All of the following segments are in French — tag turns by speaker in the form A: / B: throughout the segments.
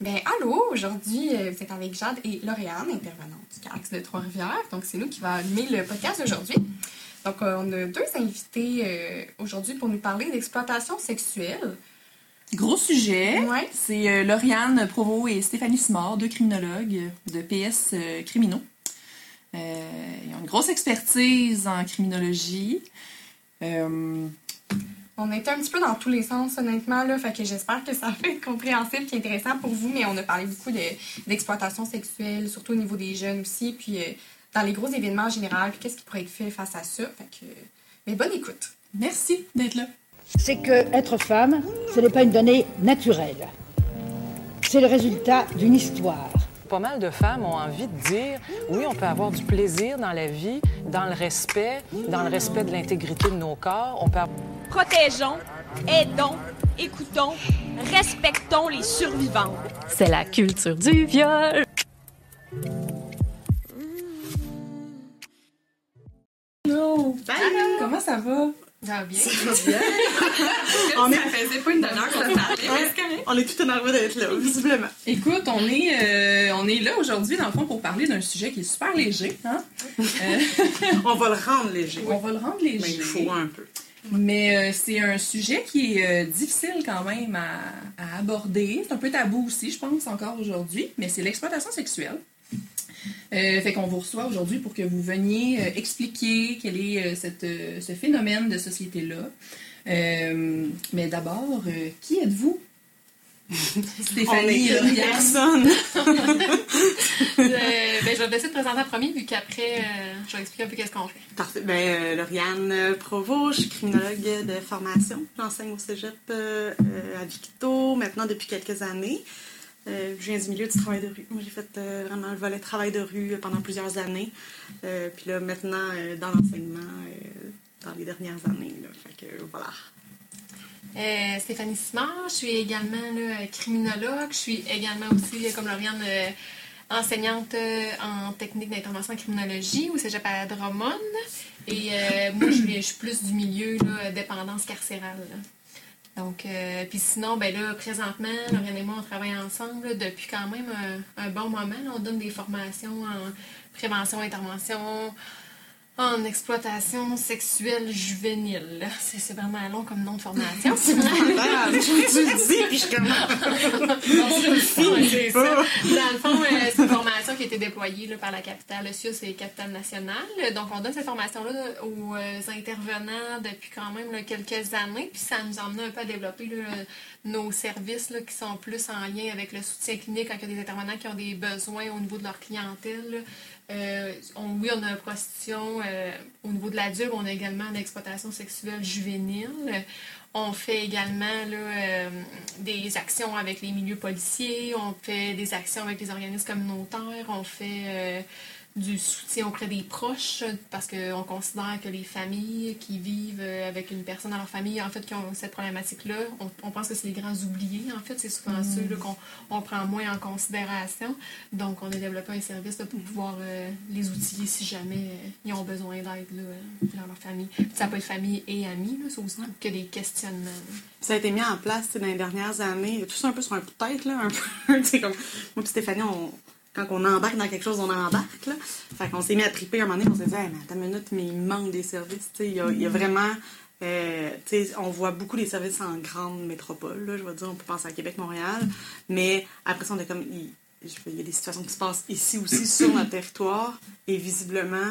A: Ben, allô, aujourd'hui, euh, vous êtes avec Jade et Lauriane, intervenante du CAX de Trois-Rivières. Donc, c'est nous qui va animer le podcast aujourd'hui. Donc, euh, on a deux invités euh, aujourd'hui pour nous parler d'exploitation sexuelle.
B: Gros sujet.
A: Ouais.
B: C'est Lauriane Provo et Stéphanie Simard, deux criminologues de PS Criminaux. Euh, ils ont une grosse expertise en criminologie. Euh,
A: On a été un petit peu dans tous les sens, honnêtement, là, fait que j'espère que ça va être compréhensible et intéressant pour vous, mais on a parlé beaucoup de- d'exploitation sexuelle, surtout au niveau des jeunes aussi, puis euh, dans les gros événements en général, puis qu'est-ce qui pourrait être fait face à ça? Fait que, mais bonne écoute.
B: merci d'être là.
C: c'est que être femme, ce n'est pas une donnée naturelle. C'est le résultat d'une histoire.
D: Pas mal de femmes ont envie de dire oui, on peut avoir du plaisir dans la vie, dans le respect, dans le respect de l'intégrité de nos corps. On peut avoir-
E: Protégeons, aidons, écoutons, respectons les survivants.
F: C'est la culture du viol.
B: Hello! Comment ça va?
A: Ça va bien?
G: On est-
A: Ça faisait pas une demi-heure qu'on parlait.
G: On est tout énervés d'être là, visiblement.
B: Écoute, on est, euh, on est là aujourd'hui, dans le fond, pour parler d'un sujet qui est super léger. Hein? Euh,
G: On va le rendre léger.
B: on va le rendre léger.
G: Mais il faut un peu.
B: Mais euh, c'est un sujet qui est euh, difficile quand même à, aborder. C'est un peu tabou aussi, je pense, encore aujourd'hui. Mais c'est l'exploitation sexuelle. Euh, fait qu'on vous reçoit aujourd'hui pour que vous veniez expliquer quel est ce phénomène de société-là. Mais d'abord, qui êtes-vous? Stéphanie,
G: est personne.
A: Euh, ben, je vais te laisser te présenter en premier, vu qu'après, euh, je vais expliquer un peu qu'est-ce qu'on fait.
G: Parfait. Ben, euh, Lauriane euh, Provo, je suis criminologue de formation. J'enseigne au cégep à Victo maintenant depuis quelques années. Euh, je viens du milieu du travail de rue. Moi, j'ai fait euh, vraiment le volet travail de rue pendant plusieurs années. Euh, puis là, maintenant, euh, dans l'enseignement, euh, dans les dernières années. Là. Fait que voilà.
H: Euh, Stéphanie Simard, je suis également criminologue. Je suis également aussi, comme Lauriane, euh, enseignante euh, en technique d'intervention en criminologie au cégep à Drummond. Et moi, je suis, plus du milieu dépendance carcérale. Donc, puis sinon, ben là, présentement, Lauriane et moi, on travaille ensemble depuis quand même un, un bon moment. On donne des formations en prévention, intervention, en exploitation sexuelle juvénile. C'est c'est vraiment long comme nom de formation.
G: Ah, tu le dis, puis je commence.
H: C'est ça. Dans le fond, euh, c'est une formation qui a été déployée là, par la capitale. Le CIUS et Capitale Nationale. Donc, on donne cette formation-là aux euh, intervenants depuis quand même là, quelques années. Puis, ça nous a amené un peu à développer là, nos services qui sont plus en lien avec le soutien clinique quand il y a des intervenants qui ont des besoins au niveau de leur clientèle. Euh, oui, on a une prostitution euh, au niveau de l'adulte, on a également l'exploitation sexuelle juvénile. On fait également euh, des actions avec les milieux policiers, on fait des actions avec les organismes communautaires, on fait du soutien auprès des proches parce qu'on considère que les familles qui vivent euh, avec une personne dans leur famille, en fait, qui ont cette problématique-là, on, on pense que c'est les grands oubliés, en fait, c'est souvent ceux là, qu'on on prend moins en considération. Donc, on a développé un service là, pour pouvoir euh, les outiller si jamais euh, ils ont besoin d'aide dans leur famille. Puis ça peut être famille et amis, là, c'est aussi que des questionnements.
G: Ça a été mis en place dans les dernières années, tout ça un peu sur un coup de tête, là, un peu. comme, moi et Stéphanie, on- quand on embarque dans quelque chose, on embarque. Là. Fait qu'on s'est mis à triper un moment donné, on s'est dit, hey, mais attends une minute, mais il manque des services. Il y, a, y a vraiment. euh, on voit beaucoup des services en grande métropole, là, je veux dire, on peut penser à Québec, Montréal, mais après ça, on est comme, il y a des situations qui se passent ici aussi sur notre territoire, et visiblement,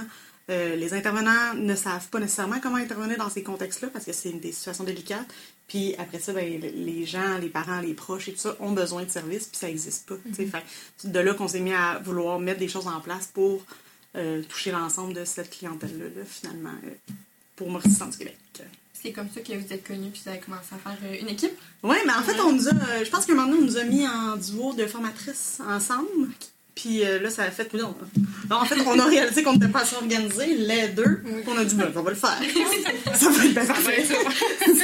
G: euh, les intervenants ne savent pas nécessairement comment intervenir dans ces contextes-là parce que c'est des situations délicates. Puis après ça, ben, le- les gens, les parents, les proches et tout ça ont besoin de services, puis ça n'existe pas. tu sais. Fait que de là qu'on s'est mis à vouloir mettre des choses en place pour euh, toucher l'ensemble de cette clientèle-là, là, finalement, euh, pour Maurice du Québec.
A: C'est comme ça que vous êtes connus puis vous avez commencé à faire euh, une équipe?
G: Oui, mais en fait, on nous a, je pense moment donné, on nous a mis en duo de formatrices ensemble. Puis euh, là, ça a fait. Non, non, en fait, on a réalisé qu'on n'était pas assez organisés, les deux. On a dit, ben, on va le faire. ça va être bien parfait.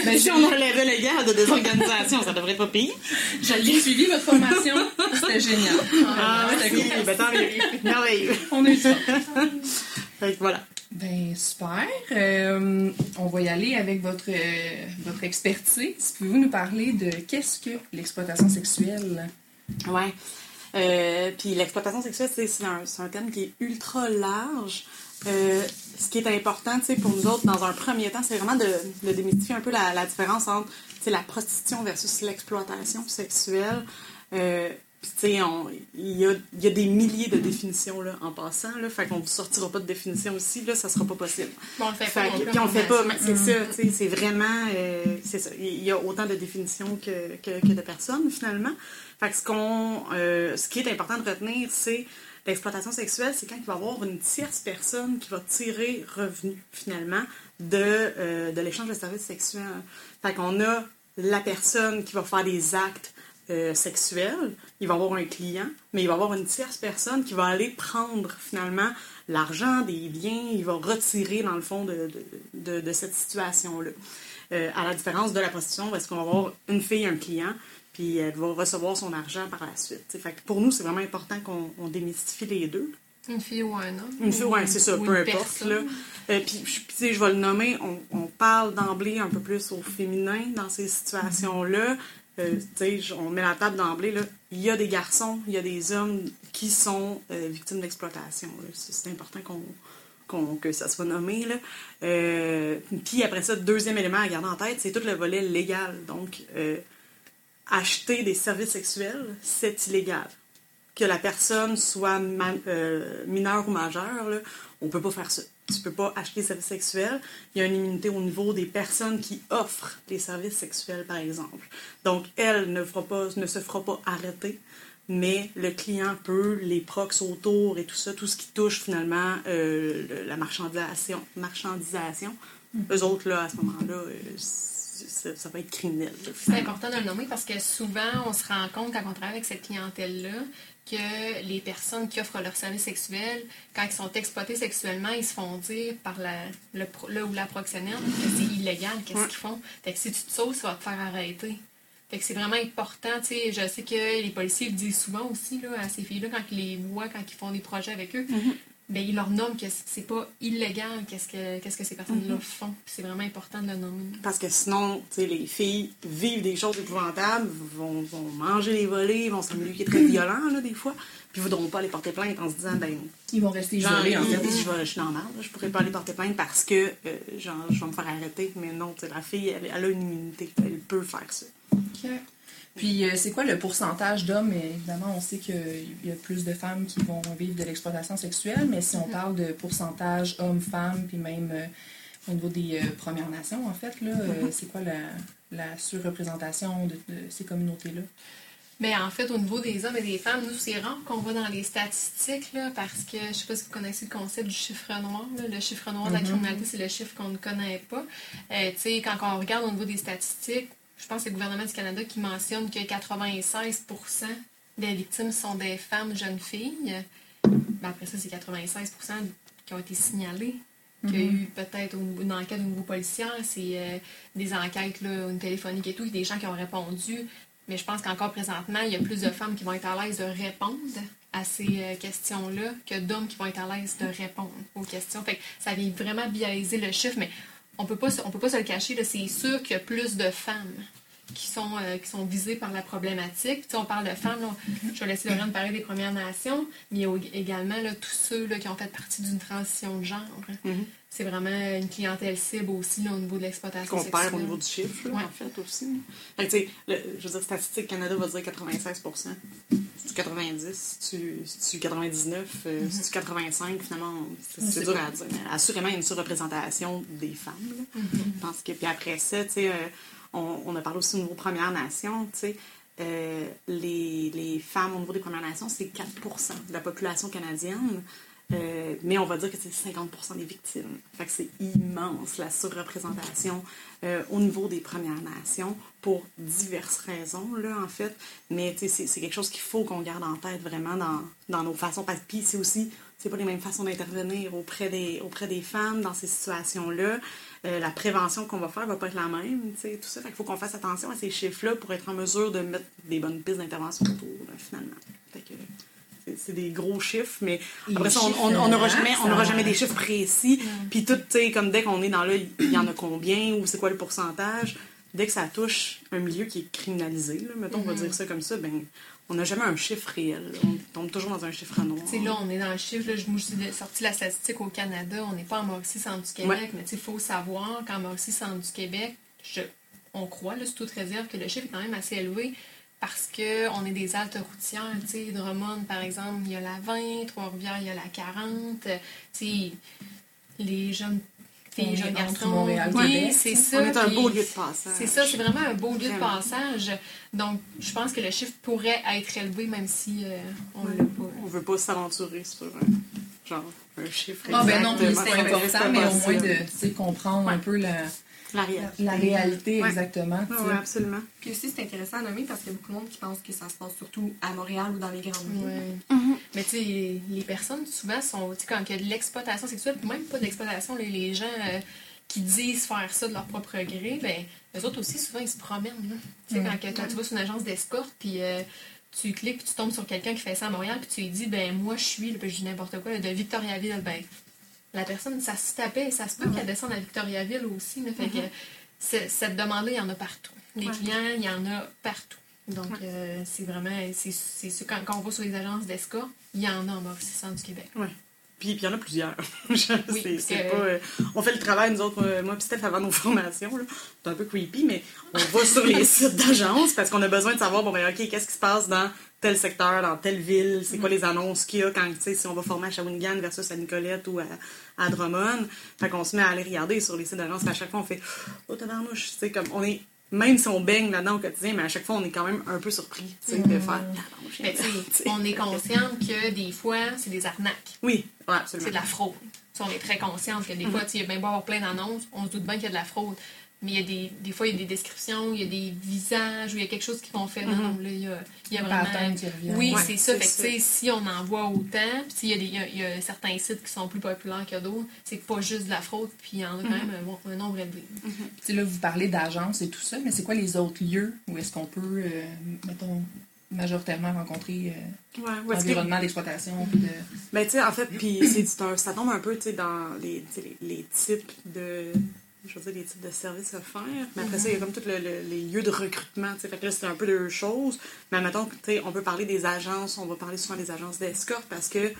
G: Ben, si on enlevait les gars de désorganisation, ça devrait pas pire.
B: J'ai suivi votre formation. C'était génial.
G: Ah,
B: C'était
G: merci.
B: cool.
G: Ben, tant mieux. Merveilleux.
B: On eu ça.
G: Fait que voilà.
B: Ben, super. Euh, on va y aller avec votre, euh, votre expertise. Pouvez-vous nous parler de qu'est-ce que l'exploitation sexuelle?
G: Ouais. Euh, puis l'exploitation sexuelle, c'est un, un thème qui est ultra large. Euh, ce qui est important pour nous autres, dans un premier temps, c'est vraiment de, démystifier un peu la, différence entre la prostitution versus l'exploitation sexuelle. Euh, puis, tu sais, on- il y a, il y a des milliers de définitions là, en passant. Là, fait qu'on ne sortira pas de définition aussi. Là, ça sera pas possible.
H: Bon, on le fait
G: Fait
H: pas.
G: puis on fait mais c'est ça, tu sais, c'est vraiment, euh, c'est ça. Il y a autant de définitions que, que, que de personnes finalement. Fait que ce qu'on, euh, ce qui est important de retenir, c'est l'exploitation sexuelle, c'est quand il va y avoir une tierce personne qui va tirer revenu finalement de, euh, de l'échange de services sexuels. Fait qu'on a la personne qui va faire des actes euh, il va avoir un client, mais il va avoir une tierce personne qui va aller prendre finalement l'argent, des biens, il va retirer dans le fond de, de, de- de cette situation-là. Euh, à la différence de la prostitution, est-ce qu'on va avoir une fille, un client, puis elle va recevoir son argent par la suite. t'sais. Fait que pour nous, c'est vraiment important qu'on on démystifie les deux.
H: Une fille ou un homme.
G: Une fille,
H: ou-
G: ouais, c'est ça, peu importe. Là. Euh, puis, je vais le nommer, on, on parle d'emblée un peu plus au féminin dans ces situations-là. Euh, on met la table d'emblée. Il y a des garçons, il y a des hommes qui sont euh, victimes d'exploitation. C'est important qu'on que ça soit nommé. Là. Euh, puis après ça, deuxième élément à garder en tête, c'est tout le volet légal. Donc, acheter des services sexuels, c'est illégal. Que la personne soit mineure ou majeure, on peut pas faire ça. Tu peux pas acheter des services sexuels. Il y a une immunité au niveau des personnes qui offrent les services sexuels, par exemple. Donc, elle ne, fera pas, ne se fera pas arrêter, mais le client peut, les prox autour et tout ça, tout ce qui touche finalement euh, la marchandisation, marchandisation eux autres, là, à ce moment-là, euh, ça, ça va être criminel.
H: C'est important de le nommer parce que souvent, on se rend compte quand on travaille avec cette clientèle-là que les personnes qui offrent leurs services sexuels, quand ils sont exploités sexuellement, ils se font dire par la, le, le ou la proxénète que c'est illégal, qu'est-ce
G: Ouais.
H: qu'ils font. Fait que si tu te sauves, ça va te faire arrêter. Fait que c'est vraiment important, tu sais, je sais que les policiers le disent souvent aussi là, à ces filles-là quand ils les voient, quand ils font des projets avec eux, ben, ils leur nomment que c'est pas illégal, qu'est-ce que, qu'est-ce que ces personnes-là font. Puis c'est vraiment important de le nommer.
G: Parce que sinon, les filles vivent des choses épouvantables, vont, vont manger les volets, vont se milieu qui est très violent, là, des fois, puis voudront pas aller porter plainte en se disant, ben,
B: Ils vont rester isolés, en
G: je,
B: fait.
G: je, je suis là, je pourrais pas aller porter plainte parce que, euh, genre, je vais me faire arrêter. Mais non, la fille, elle, elle a une immunité, elle peut faire ça.
B: Puis, euh, c'est quoi le pourcentage d'hommes? Évidemment, on sait qu'il y a plus de femmes qui vont vivre de l'exploitation sexuelle, mais si on parle de pourcentage hommes-femmes, puis même euh, au niveau des euh, Premières Nations, en fait, là, euh, c'est quoi la, la surreprésentation de, de ces communautés-là?
H: Mais en fait, au niveau des hommes et des femmes, nous, c'est rare qu'on va dans les statistiques, là, parce que je sais pas si vous connaissez le concept du chiffre noir. là. Le chiffre noir de la criminalité, c'est le chiffre qu'on ne connaît pas. Euh, tu sais, quand on regarde au niveau des statistiques, je pense que c'est le gouvernement du Canada qui mentionne que 96% des victimes sont des femmes jeunes filles. Ben, après ça, c'est 96% qui ont été signalées. Qu'il y a eu peut-être une enquête au niveau policier, c'est euh, des enquêtes là, une téléphonique et tout, des gens qui ont répondu. Mais je pense qu'encore présentement, il y a plus de femmes qui vont être à l'aise de répondre à ces euh, questions-là que d'hommes qui vont être à l'aise de répondre aux questions. Fait que ça vient vraiment biaiser le chiffre, mais on peut pas, peut pas se le cacher. C'est sûr qu'il y a plus de femmes qui sont, euh, visées par la problématique. Puis, tu sais, on parle de femmes, je vais laisser Lorraine parler des Premières Nations, mais il y a également là, tous ceux qui ont fait partie d'une transition de genre.
G: Mhm.
H: C'est vraiment une clientèle cible aussi là, au niveau de l'exploitation
G: Qu'on perd au niveau du chiffre, là,
H: Ouais.
G: en fait, aussi. Fait que, le- je veux dire, Statistique Canada va dire 96 C'est-tu 90? C'est-tu c'est-tu 99? euh,
H: Mm-hmm.
G: C'est-tu 85? Finalement, c'est c'est dur à dire. Mais assurément, il y a une surreprésentation des femmes. là.
H: Mm-hmm.
G: Je pense que, puis après ça, tu sais, euh, on, on a parlé aussi au niveau Premières Nations, tu sais, euh, les, les femmes au niveau des Premières Nations, c'est 4% de la population canadienne. Euh, mais on va dire que c'est 50% des victimes. Fait que c'est immense la surreprésentation euh, au niveau des Premières Nations pour diverses raisons, là, en fait. Mais c'est quelque chose qu'il faut qu'on garde en tête vraiment dans, dans nos façons. Puis c'est aussi, c'est pas les mêmes façons d'intervenir auprès des, auprès des femmes dans ces situations-là. Euh, la prévention qu'on va faire va pas être la même, tout ça. Faut qu'on fasse attention à ces chiffres-là pour être en mesure de mettre des bonnes pistes d'intervention autour, là, finalement. C'est- des gros chiffres, mais
B: Les
G: après ça, on- n'aura
B: hein,
G: jamais, on n'aura jamais des chiffres précis. Puis tout, tu sais, comme dès qu'on est dans là, il y en a combien ou c'est quoi le pourcentage? Dès que ça touche un milieu qui est criminalisé, là, mettons, on va dire ça comme ça, ben, on n'a jamais un chiffre réel. On tombe toujours dans un chiffre noir.
H: Tu sais, là, on est dans le chiffre. Là, je moi, j'ai sorti la statistique au Canada. On n'est pas en Mauricie, centre du Québec.
G: Ouais.
H: Mais tu sais, il faut savoir qu'en Mauricie, centre du Québec, je- on croit, là, sous toute réserve, que le chiffre est quand même assez élevé parce qu'on est des altes routières. Tu sais, Drummond, par exemple, il y a la 20. Trois-Rivières, il y a la 40. Tu sais, les jeunes filles, jeunes garçons.
B: Montréal,
H: oui, c'est ça.
G: On est un
H: puis
G: beau lieu de passage.
H: C'est ça, c'est vraiment un beau lieu de passage. Donc, je pense que le chiffre pourrait être élevé, même si euh, on l'a pas.
G: On veut pas s'aventurer sur un, genre, un chiffre
B: Ah ben non, c'est important, mais au moins de
G: possible.
B: tu sais, comprendre un peu la,
G: La réalité.
B: la réalité
G: Ouais.
B: exactement. tu
G: Ouais, absolument.
A: Puis aussi, c'est intéressant à nommer parce qu'il y a beaucoup de monde qui pense que ça se passe surtout à Montréal ou dans les grandes villes.
H: Ouais. Mais tu sais, les personnes, souvent, sont. Tu sais, quand il y a de l'exploitation sexuelle, puis même pas d'exploitation, les, les gens euh, qui disent faire ça de leur propre gré, ben, eux autres aussi, souvent, ils se promènent. là. Tu sais, quand, que- quand tu vas sur une agence d'escorte, puis. euh, tu cliques, puis tu tombes sur quelqu'un qui fait ça à Montréal, puis tu lui dis, ben moi je suis, là, puis je dis n'importe quoi, de Victoriaville, ben la personne, ça se tapait, ça se peut qu'elle descende à Victoriaville aussi, là, fait que c'est- cette demande-là, il y en a partout. Les clients, il y en a partout. Donc, euh, c'est vraiment, c'est quand, quand on va sur les agences d'escorte, il y en a en Centre du Québec.
G: Puis il y en a plusieurs.
H: Oui,
G: c'est-
H: que-
G: pas, euh, on fait le travail, nous autres, euh, moi et Steph, avant nos formations. C'est un peu creepy, mais on va sur les sites d'agences parce qu'on a besoin de savoir, bon, ben, OK, qu'est-ce qui se passe dans tel secteur, dans telle ville, c'est
H: Mm.
G: quoi les annonces qu'il y a quand, tu sais, si on va former à Shawinigan versus à Nicolette ou à, à Drummond? Fait qu'on se met à aller regarder sur les sites d'agences. puis À chaque fois, on fait, oh, tabarnouche, tu sais, comme, on est, même si on baigne là-dedans au quotidien, mais à chaque fois, on est quand même un peu surpris, de faire, tabarnouche,
H: Mais tu sais,
G: tu sais.
H: on est consciente que des fois, c'est des arnaques.
G: Oui, ouais,
H: C'est
G: absolument.
H: de la fraude. On est très consciente que des fois, tu sais, il y a bien beau avoir plein d'annonces, on se doute bien qu'il y a de la fraude. Mais il y a des, des fois, il y a des descriptions, il y a des visages, ou il y a quelque chose qui qu'on fait. Non, non, là, il y a, il y a
B: Un
H: vraiment.
B: qui revient.
H: Oui,
G: Ouais,
H: c'est ça. Fait que, si on en voit autant, puis il y, a des- il y a, il y a certains sites qui sont plus populaires que d'autres, c'est pas juste de la fraude, puis il y en a quand même un, bon- un nombre élevé.
B: Sais, là, vous parlez d'agence et tout ça, mais c'est quoi les autres lieux où est-ce qu'on peut, euh, mettons, majoritairement rencontrer euh,
G: Ouais, que-
B: l'environnement d'exploitation? de...
G: Ben, tu sais, en fait, puis ça tombe un peu, tu sais, dans les types de. Je veux dire, les types de services à faire. Mais après ça, il y a comme tous le- le- les lieux de recrutement. Fait que là, c'est un peu deux choses. Mais mettons, tu sais, on peut parler des agences, on va parler souvent des agences d'escorte parce que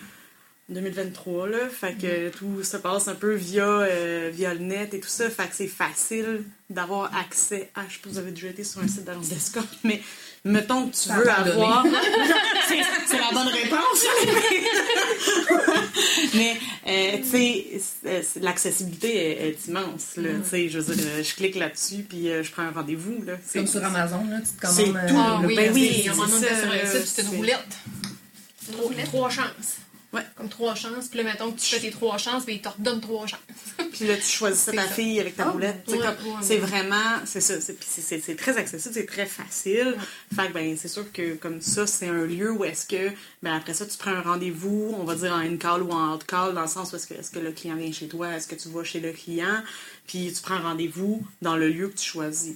G: 2023, là, fait que tout se passe un peu via, euh, via le net et tout ça. Fait que c'est facile d'avoir accès à. Je sais pas si vous avez déjà été sur un site d'agence d'escorte, mais mettons que tu veux avoir. c'est c'est la bonne réponse. Mais, euh, tu sais, c'est- c'est- l'accessibilité est, est immense. Là, Tu sais, je veux dire, euh, je clique là-dessus, puis euh, je prends un rendez-vous. là.
B: C'est comme sur Amazon, là, tu te
G: c'est
B: commandes...
G: tout.
B: euh,
H: Ah oui,
G: ben
H: oui,
G: oui,
H: à un moment donné,
G: c'est
H: on était sur un site, c'était une
G: c'est-
H: roulette. Trois, trois chances.
G: Ouais.
H: Comme trois chances. Puis là, mettons que tu fais tes trois chances, puis ils te redonnent trois chances.
G: Puis là, tu choisis ta
H: ça.
G: fille avec ta
H: Ah,
G: roulette.
H: Ouais, ouais,
G: c'est vraiment, c'est ça. C'est, très accessible, c'est très facile. Fait que, ben, c'est sûr que comme ça, c'est un lieu où est-ce que, ben, après ça, tu prends un rendez-vous, on va dire en in-call ou en out-call, dans le sens où est-ce que, est-ce que le client vient chez toi, est-ce que tu vas chez le client, puis tu prends rendez-vous dans le lieu que tu choisis.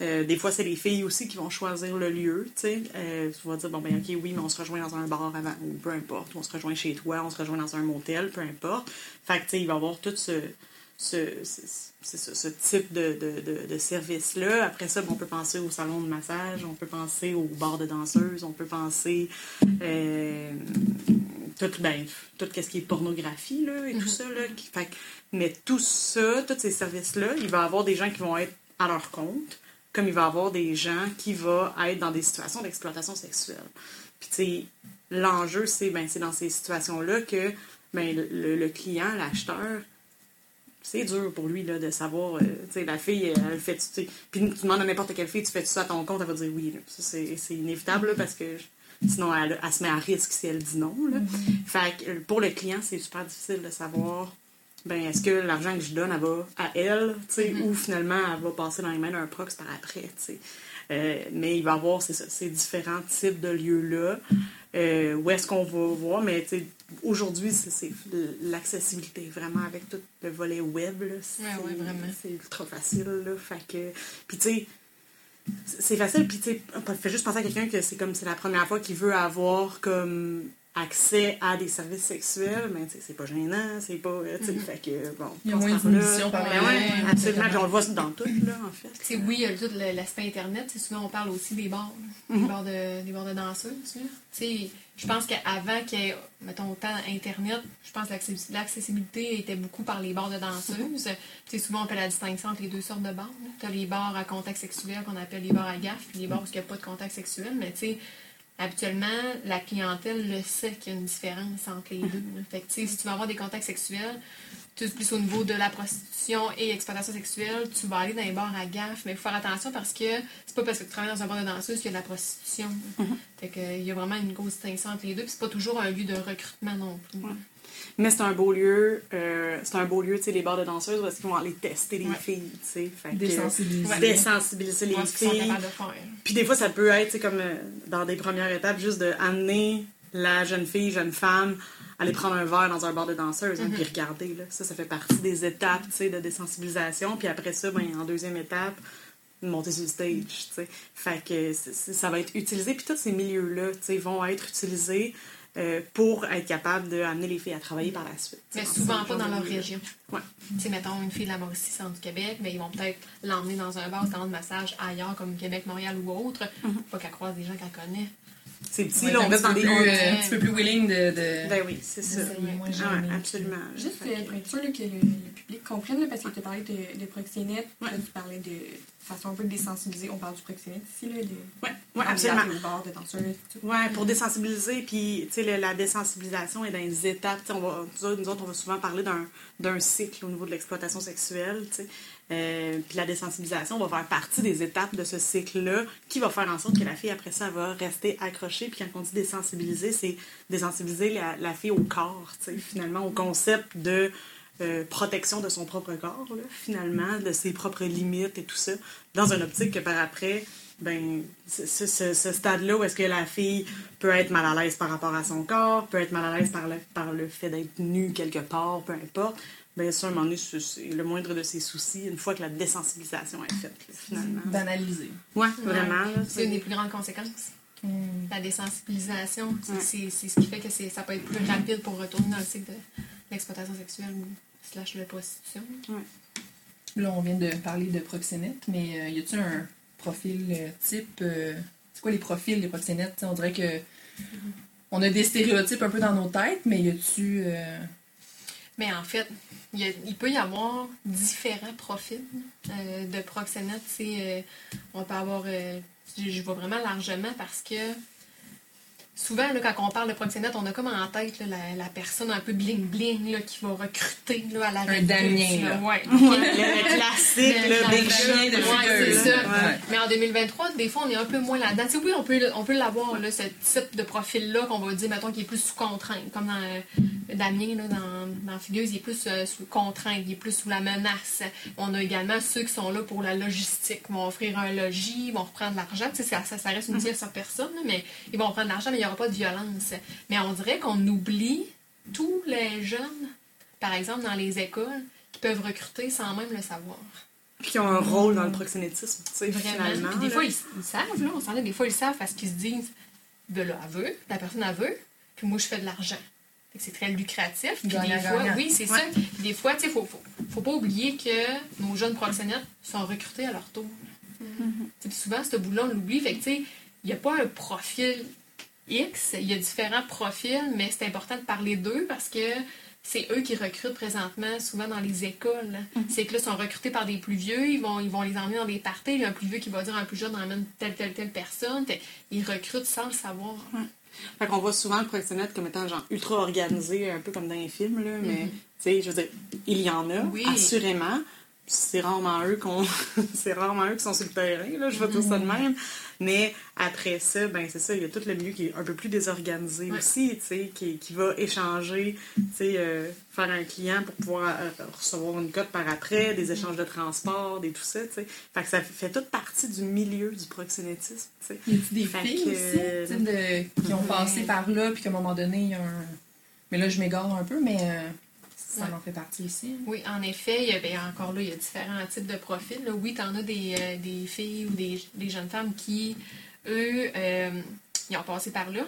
G: Euh, des fois, c'est les filles aussi qui vont choisir le lieu. Euh, tu vas dire, bon, ben, ok, oui, mais on se rejoint dans un bar avant, ou peu importe, on se rejoint chez toi, on se rejoint dans un motel, peu importe. Fait que, tu sais, il va y avoir tout ce, ce, ce, ce- type de, de, de, service-là. Après ça, bon, on peut penser au salon de massage, on peut penser au bar de danseuse, on peut penser euh, tout, ben, tout ce qui est pornographie là, et tout ça. Là, qui, fait, que- mais tout ça, tous ces services-là, il va y avoir des gens qui vont être à leur compte, comme il va y avoir des gens qui vont être dans des situations d'exploitation sexuelle. Puis, tu sais, l'enjeu, c'est ben, dans ces situations-là que ben, le, client, l'acheteur, c'est dur pour lui là, de savoir, euh, tu sais, la fille, elle, elle fait, tu sais, puis tu demandes à n'importe quelle fille, tu fais ça à ton compte, elle va dire oui. là. Ça, c'est c'est inévitable là, parce que sinon, elle, elle se met à risque si elle dit non. Là. Fait que euh, pour le client, c'est super difficile de savoir, ben, est-ce que l'argent que je donne, elle va à elle, tu sais, ou finalement, elle va passer dans les mains d'un prox par après, tu sais. Euh, mais il va y avoir ces différents types de lieux-là. Euh, où est-ce qu'on va voir? Mais aujourd'hui, c'est c'est l'accessibilité, vraiment, avec tout le volet web. là, C'est
H: Ouais, ouais, vraiment.
G: c'est ultra facile. Là, fait que, puis tu sais, c'est facile, puis tu sais, juste penser à quelqu'un que c'est comme c'est la première fois qu'il veut avoir comme accès à des services sexuels, mais c'est pas gênant, c'est pas. euh, tu sais, fait que, bon.
B: Il y a moins d'inhibition par
G: Ben
B: là.
G: ouais, absolument. Puis on le voit dans tout, là, en fait.
H: Tu sais, oui, il y a tout l'aspect Internet. Souvent, on parle aussi des bars, des, bars de, des bars de danseuses. là. Tu sais, je pense qu'avant qu'il y ait, mettons, autant Internet, je pense que l'accessi- l'accessibilité était beaucoup par les bars de danseuses. Tu sais, souvent, on fait la distinction entre les deux sortes de bars. Tu as les bars à contact sexuel qu'on appelle les bars à gaffe, puis les bars où il n'y a pas de contact sexuel. Mais tu sais, habituellement, la clientèle le sait qu'il y a une différence entre les deux. Fait que, si tu vas avoir des contacts sexuels, tout plus au niveau de la prostitution et exploitation sexuelle, tu vas aller dans les bars à gaffe, mais il faut faire attention parce que c'est pas parce que tu travailles dans un bar de danseuse qu'il y a de la prostitution. Fait que, il y a vraiment une grosse distinction entre les deux, puis c'est pas toujours un lieu de recrutement non plus.
G: Mais c'est un beau lieu, euh, c'est un beau lieu, tu sais, les bars de danseuses, parce qu'ils vont aller tester les
H: Ouais.
G: filles, tu sais. Fait que-
B: Désensibiliser.
G: Ouais. Désensibiliser les filles. Puis des fois, ça peut être, tu sais, comme euh, dans des premières étapes, juste d'amener la jeune fille, jeune femme, aller prendre un verre dans un bar de danseuse, hein, puis regarder, là. Ça, ça fait partie des étapes, tu sais, de désensibilisation. Puis après ça, ben, en deuxième étape, monter sur le stage, tu sais. Fait que ça va être utilisé. Puis tous ces milieux-là, tu sais, vont être utilisés euh, pour être capable d'amener les filles à travailler par la suite.
H: Mais
G: dans
H: souvent
G: ce
H: pas dans leur région.
G: Ouais.
H: Tu sais, mettons, une fille de la Mauricie, centre du Québec, mais ils vont peut-être l'emmener dans un bar, salon de massage ailleurs, comme Québec, Montréal ou autre. Pas qu'elle croise des gens qu'elle connaît.
G: C'est petit,
B: Ouais,
G: là, on
B: plus,
G: on-
B: euh, un petit peu plus willing de. de-
G: Ben oui, c'est ça.
B: moins
G: Ah absolument.
A: Juste euh, pour être sûr là, que le, le public comprenne, là, parce que tu parlais de, de proxénète,
G: Ouais.
A: tu parlais de façon un peu désensibilisée. On parle du proxénète ici, là, de,
G: Ouais,
A: dans
G: ouais, absolument.
A: de ça.
G: Ouais, pour désensibiliser, puis tu sais, la désensibilisation est dans les étapes. Tu sais, On va, nous, autres, on va souvent parler d'un, d'un cycle au niveau de l'exploitation sexuelle. tu sais. Euh, puis la désensibilisation va faire partie des étapes de ce cycle-là qui va faire en sorte que la fille, après ça, va rester accrochée? Puis quand on dit désensibiliser, c'est désensibiliser la, fille au corps, finalement, au concept de euh, protection de son propre corps, finalement, de ses propres limites et tout ça, dans une optique que par après, ben, ce stade-là où est-ce que la fille peut être mal à l'aise par rapport à son corps, peut être mal à l'aise par le, par le fait d'être nue quelque part, peu importe, ben un moment donné, c'est- le moindre de ses soucis une fois que la désensibilisation est faite, là, finalement.
B: Banaliser.
G: Ouais, vraiment.
H: C'est une des plus grandes conséquences. La désensibilisation, c'est-
G: Ouais.
H: c'est c'est ce qui fait que c'est- ça peut être plus rapide pour retourner dans le cycle de l'exploitation sexuelle ou slash de prostitution.
B: Là, on vient de parler de proxénète, mais euh, y a-tu un profil euh, type euh, C'est quoi les profils des proxénètes? On dirait que on a des stéréotypes un peu dans nos têtes, mais y a-tu euh,
H: Mais en fait, il, peut y avoir différents profils euh, de proxénètes. Euh, on peut avoir, euh, je, je vois vraiment largement parce que souvent, là, quand on parle de proxénète, on a comme en tête là, la, la personne un peu bling-bling qui va recruter là, à la
B: Un Damien, là.
H: Ouais.
G: Le, le classique,
H: Le-
G: big
B: de
H: Ouais,
B: figure,
H: c'est ça.
B: Ouais.
H: Mais en 2023, des fois, on est un peu moins là-dedans. Oui, on peut, on peut l'avoir, là, ce type de profil-là, qu'on va dire, mettons, qui est plus sous contrainte. Comme dans euh, Damien, là, dans, dans Figueuse, il est plus euh, sous contrainte, il est plus sous la menace. On a également ceux qui sont là pour la logistique. Ils vont offrir un logis, ils vont reprendre l'argent. Ça, ça, reste une tierce personne, là, mais ils vont prendre l'argent, mais il n'y aura pas de violence. Mais on dirait qu'on oublie tous les jeunes, par exemple, dans les écoles, qui peuvent recruter sans même le savoir.
G: Puis qui ont un rôle dans le proxénétisme, tu sais,
H: Vraiment.
G: finalement.
H: Puis des
G: là.
H: fois, ils, ils savent, là, on s'en est, des fois, ils savent parce qu'ils se disent, ben là, elle veut, la personne, elle veut, puis moi, je fais de l'argent. C'est très lucratif. Puis des
B: Gagnant,
H: fois,
B: gagnant.
H: oui, c'est ça. Puis des fois, tu sais, faut, faut, faut pas oublier que nos jeunes proxénètes sont recrutés à leur tour. Puis souvent, ce bout-là, on l'oublie. Fait que, tu sais, il n'y a pas un profil X, il y a différents profils, mais c'est important de parler d'eux parce que c'est eux qui recrutent présentement, souvent dans les écoles. C'est que là, ils sont recrutés par des plus vieux, ils vont, ils vont les emmener dans des parties. Il y a un plus vieux qui va dire à un plus jeune emmène telle, telle, telle personne. Ils recrutent sans le savoir.
G: Fait qu'on voit souvent le proxénète comme étant genre ultra organisé, un peu comme dans les films, là, mais tu sais, je veux dire, il y en a.
H: Oui.
G: assurément. C'est rarement eux qu'on. c'est rarement eux qui sont sur le terrain, là, je vais dire ça de
H: Mhm.
G: même. Mais après ça, ben c'est ça, il y a tout le milieu qui est un peu plus désorganisé
H: Ouais.
G: aussi, tu sais, qui, qui va échanger, tu sais, euh, faire un client pour pouvoir euh, recevoir une cote par après, des échanges de transport, des tout ça, tu sais. Fait que ça fait toute partie du milieu du proxénétisme, tu sais.
B: y a-tu des
G: Fait
B: filles
G: que-
B: aussi t'sais, de- qui ont passé par là, puis qu'à un moment donné, il y a un. Mais là, je m'égare un peu, mais euh, ça
H: Ouais.
B: en fait partie aussi. hein.
H: Oui, en effet, il y a, ben, encore là, il y a différents types de profils. là. Oui, tu en as des, euh, des filles ou des, des jeunes femmes qui, eux, euh, ils ont passé par là.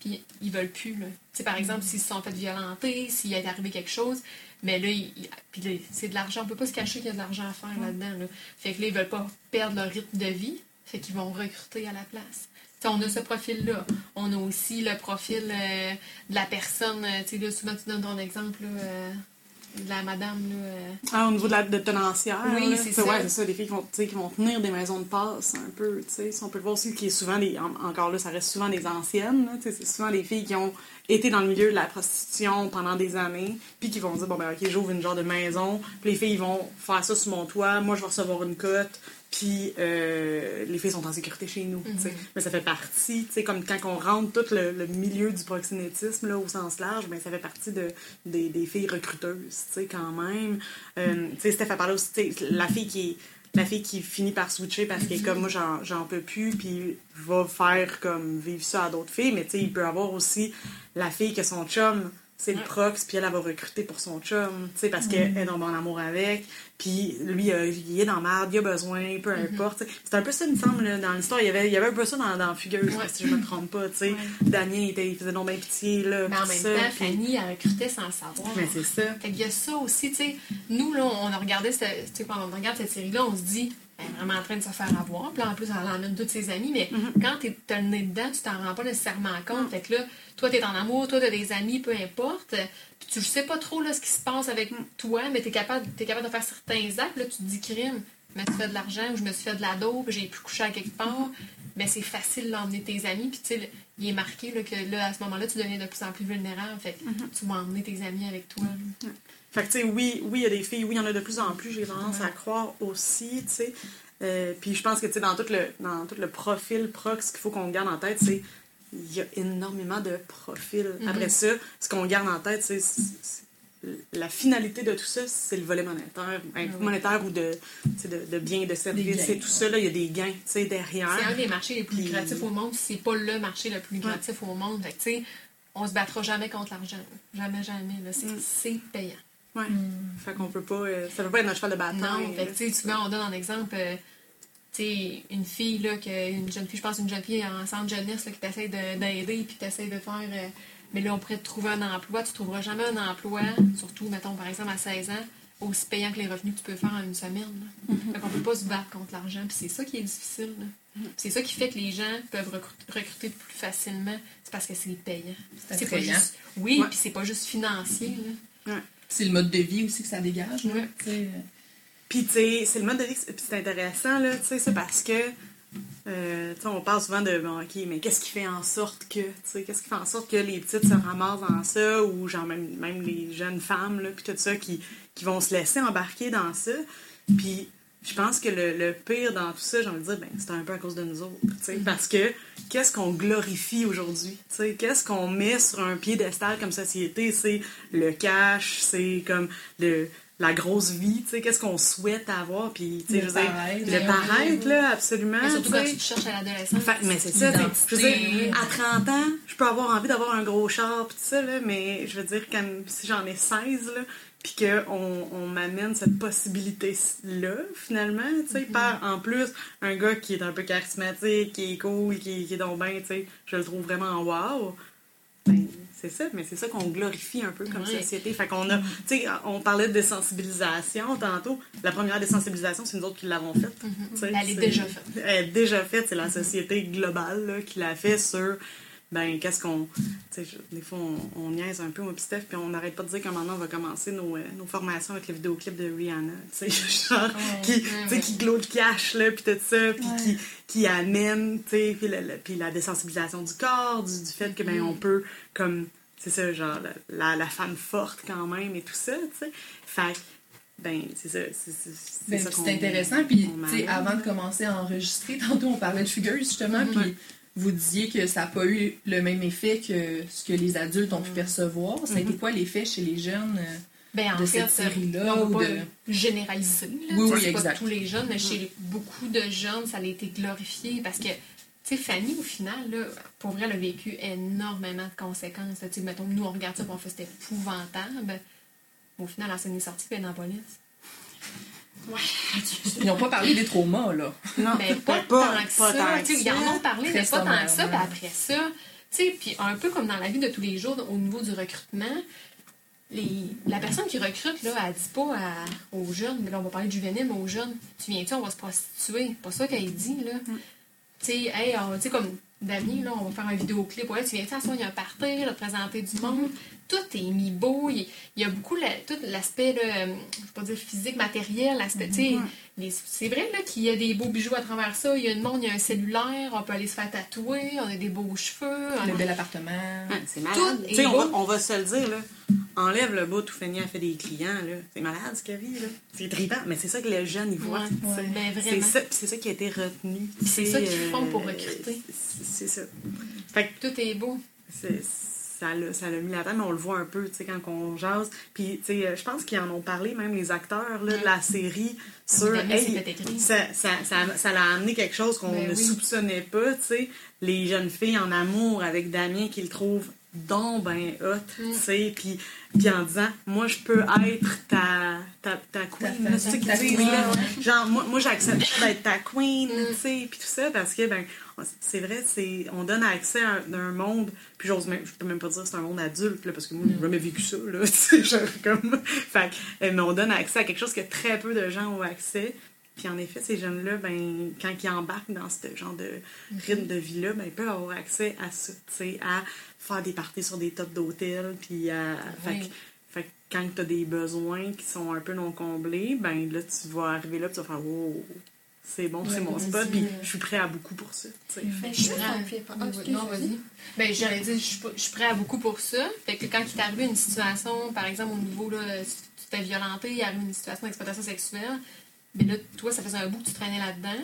H: puis ils veulent plus. Là. Par exemple, s'ils se sont fait violenter, s'il est arrivé quelque chose, mais là, puis là, c'est de l'argent. On peut pas se cacher qu'il y a de l'argent à faire là-dedans. Là. Fait que là, ils veulent pas perdre leur rythme de vie. Fait qu'ils vont recruter à la place. On a ce profil-là. On a aussi le profil euh, de la personne. euh, Tu sais, souvent, tu donnes ton exemple là, euh, de la madame. Là,
G: Ah, au niveau de la de tenancière.
H: Oui, c'est
G: Ça. Ouais, c'est ça, des filles qui vont, qui vont tenir des maisons de passe un peu, tu sais. Si on peut le voir aussi, qui est souvent des. en- encore là, ça reste souvent des anciennes, là, tu sais. C'est souvent des filles qui ont été dans le milieu de la prostitution pendant des années, puis qui vont dire, bon, ben, ok, j'ouvre une genre de maison, puis les filles vont faire ça sur mon toit, moi, je vais recevoir une cote, puis euh, les filles sont en sécurité chez nous, sais. Mais ça fait partie, tu sais, comme quand on rentre tout le, le milieu du proxénétisme, là, au sens large, ben, ça fait partie de, des, des filles recruteuses, tu sais, quand même. Euh, tu sais, Steph a parlé aussi, la fille qui est la fille qui finit par switcher parce qu'elle est comme moi j'en, peux plus puis va faire comme vivre ça à d'autres filles mais tu sais il peut y avoir aussi la fille que son chum c'est le prox puis elle, elle va recruter pour son chum tu sais parce qu'elle est dans bon amour avec. Puis lui euh, il est dans marde il a besoin peu importe tu sais. c'est un peu ça il me semble là, dans l'histoire. Il y avait il y avait un peu ça dans, dans Fugueuse si je me trompe pas tu sais. Daniel il, était- il faisait donc bien pitié là
H: mais en même
G: ça,
H: temps, Fanny, elle recrutait sans le savoir.
G: mais c'est ça.
H: Fait qu'il y a ça aussi, tu sais. Nous, là, on a regardé, sais, pendant on regarde cette série-là, on se dit, elle est vraiment en train de se faire avoir. Puis là, en plus, elle emmène toutes ses amis. Mais
G: Mm-hmm.
H: quand t'es- t'as le nez dedans, tu t'en rends pas nécessairement compte. Fait que là, toi, t'es en amour, toi, t'as des amis, peu importe. Puis tu sais pas trop là, ce qui se passe avec toi, mais t'es capable, t'es capable de faire certains actes. Là, tu te dis crime. Je me suis fait de l'argent ou je me suis fait de la dope, j'ai pu coucher à quelque part. Mais c'est facile d'emmener tes amis. Puis tu sais, il est marqué là, que là, à ce moment-là, tu deviens de plus en plus vulnérable. Fait que
G: Mm-hmm.
H: tu vas emmener tes amis avec toi.
G: Fait que, tu sais, oui, oui, il y a des filles, oui, il y en a de plus en plus, j'ai tendance à croire aussi, tu sais. Euh, puis je pense que, tu sais, dans tout le, dans tout le profil prox, ce qu'il faut qu'on garde en tête, c'est il y a énormément de profils. Après ça, ce qu'on garde en tête, c'est la finalité de tout ça, c'est le volet monétaire, ben, monétaire ou de, de, de biens, de services, c'est tout ça, là, il y a des gains, tu sais, derrière.
H: C'est un des marchés les plus
G: Puis-
H: lucratifs au monde. C'est pas le marché le plus lucratif au monde. Fait que, tu sais, on se battra jamais contre l'argent. Jamais, jamais. C'est c'est payant.
G: Ouais. Fait qu'on peut pas, euh, ça peut pas être notre cheval de bataille.
H: Non, fait que, tu sais, souvent, on donne un exemple. euh, tu sais, une fille, là, que, une jeune fille, je pense, une jeune fille en centre jeunesse, là, qui t'essaie de- d'aider, puis t'essaie de faire. euh, mais là, on pourrait te trouver un emploi. Tu trouveras jamais un emploi, surtout, mettons, par exemple, à 16 ans, aussi payant que les revenus que tu peux faire en une semaine. là. Fait qu'on peut pas se battre contre l'argent, puis c'est ça qui est difficile. là. Puis C'est ça qui fait que les gens peuvent recru- recruter plus facilement. C'est parce que c'est payant.
B: C'est
H: pas juste. Oui,
G: Ouais.
H: puis c'est pas juste financier. là.
B: C'est le mode de vie aussi que ça dégage. là.
H: Ouais.
G: Puis, tu sais, c'est le mode de vie, puis c'est intéressant, là, tu sais, c'est parce que, euh, tu sais, on parle souvent de, bon, OK, mais qu'est-ce qui fait en sorte que, tu sais, qu'est-ce qui fait en sorte que les petites se ramassent dans ça, ou genre même, même les jeunes femmes, là, puis tout ça, qui, qui vont se laisser embarquer dans ça. Puis, je pense que le, le pire dans tout ça, j'ai envie de dire, ben, c'est un peu à cause de nous autres, tu sais, parce que qu'est-ce qu'on glorifie aujourd'hui, tu sais, qu'est-ce qu'on met sur un piédestal comme société, c'est le cash, c'est comme le la grosse vie, tu sais, qu'est-ce qu'on souhaite avoir, puis, tu sais,
B: Le
G: je dire,
B: paraître.
G: le paraître, là, absolument,
H: Mais surtout quand tu te cherches à l'adolescence.
G: Mais c'est ça, tu sais, je veux dire, à 30 ans, je peux avoir envie d'avoir un gros char, pis tout ça, là, mais je veux dire, comme si j'en ai 16, là, puis qu'on on, m'amène cette possibilité-là, finalement, tu sais, par, en plus, un gars qui est un peu charismatique, qui est cool, qui, qui est donc bien, tu sais, je le trouve vraiment wow. Ben, c'est ça, mais c'est ça qu'on glorifie un peu comme société. Fait qu'on a, tu sais, on parlait de désensibilisation tantôt. La première désensibilisation, c'est nous autres qui l'avons faite. sais,
H: Elle est
G: c'est-
H: déjà faite.
G: Elle est déjà faite, c'est la société globale là, qui l'a fait sur, ben, qu'est-ce qu'on. Tu sais, je- des fois, on, on niaise un peu, moi, pis Steph, puis on n'arrête pas de dire qu'à un moment donné, on va commencer nos, euh, nos formations avec le vidéoclip de Rihanna. Tu sais, genre, qui, tu sais, qui glow de cash, là, puis tout ça, puis qui, qui amène, tu sais, puis, puis la désensibilisation du corps, du, du fait que, ben, on peut, comme, c'est ça, genre, la, la, la femme forte quand même et tout ça, tu sais. Fait ben, c'est ça, c'est
B: Ben, puis intéressant. Puis, tu sais, avant de commencer à enregistrer, tantôt on parlait de Fugueuse, justement, puis vous disiez que ça n'a pas eu le même effet que ce que les adultes ont pu percevoir. Ça a été quoi l'effet chez les jeunes? euh?
H: Ben, en
B: de
H: fait,
B: cette série-là,
H: on
B: ou de-
H: généraliser. Là,
B: Oui, oui,
H: pas tous les jeunes, mais chez beaucoup de jeunes, ça a été glorifié parce que, tu sais, Fanny, au final, là, pour vrai, elle a vécu énormément de conséquences. Tu sais, mettons, nous, on regarde ça, on fait c'était épouvantable. Au final, elle s'en est sortie, puis elle est dans la
B: Ils n'ont pas parlé des traumas, là.
G: Non,
H: Mais pas,
G: pas-
H: tant que
G: pas
H: ça.
G: tant que
H: Ils en ont parlé, mais pas tant que ça. Puis après ça, Tu sais, puis un peu comme dans la vie de tous les jours, au niveau du recrutement, les, la personne qui recrute, là, elle dit pas à- aux jeunes, mais là, on va parler de juvénile, mais aux jeunes, tu viens-tu, on va se prostituer. C'est pas ça qu'elle dit, là. Tu sais, hey, tu sais, comme Damien, là, on va faire un vidéoclip. Ouais, tu viens-tu à soi, il y a un party, là, présenter du monde. Tout est mis beau. Il, il y a beaucoup la- tout l'aspect, euh, je vais pas dire physique, matériel, l'aspect, tu sais, les- c'est vrai, là, qu'il y a des beaux bijoux à travers ça. Il y a une monde, il y a un cellulaire, on peut aller se faire tatouer, on a des beaux cheveux. on a-
B: bel appartement.
G: Ouais, c'est malade.
H: Tout
G: Tu sais,
H: est
G: on va,
H: beau.
G: on va se le dire, là. Enlève le bout où Fanny a fait des clients, là. C'est malade ce qu'elle vit, là. C'est trippant. Mais c'est ça que les jeunes, ils voient.
H: Ouais, ouais. Ben,
G: c'est ça, puis c'est ça qui a été retenu.
H: c'est ça qu'ils
G: euh,
H: font pour recruter.
G: C'est c'est ça. Fait que
H: Tout est beau.
G: c'est- ça l'a ça l'a mis la table, mais on le voit un peu, tu sais, quand on jase. Puis, tu sais, je pense qu'ils en ont parlé, même les acteurs là, de la série, sur... Hey, ça, ça, ça, ça l'a amené quelque chose qu'on
H: Ben
G: ne
H: oui.
G: soupçonnait pas, tu sais. Les jeunes filles en amour avec Damien qui le trouvent donc ben hot,
H: Mm.
G: tu sais. Puis, puis en disant, moi, je peux être ta, ta, ta queen, tu sais, disent, là.
B: ouais.
G: Genre, moi, moi j'accepte d'être ta queen,
H: Mm.
G: tu sais, puis tout ça, parce que, ben, c'est vrai, c'est on donne accès à un, un monde, puis j'ose même, je peux même pas dire que c'est un monde adulte, là, parce que moi, j'ai jamais vécu ça, là, tu sais, genre, comme, fait que, mais on donne accès à quelque chose que très peu de gens ont accès, puis en effet, ces jeunes-là, ben, quand ils embarquent dans ce genre de rythme de vie-là, ben, ils peuvent avoir accès à ça, tu sais, à faire des parties sur des tops d'hôtels, puis à, fait que-
H: Oui.
G: fait que quand tu as des besoins qui sont un peu non comblés, ben là, tu vas arriver là, puis tu vas faire Oh, c'est bon, c'est mon spot, puis
B: euh.
G: je suis prêt à beaucoup pour ça. tu sais.
H: Ben, je suis prêt à...
A: Ah,
H: non, vas-y. Ben, j'allais dire, je suis prêt à beaucoup pour ça. Fait que quand il t'est arrivé une situation, par exemple, au niveau, là, tu t'es violenté, il arrive une situation d'exploitation sexuelle, ben là, toi, ça faisait un bout que tu traînais là-dedans.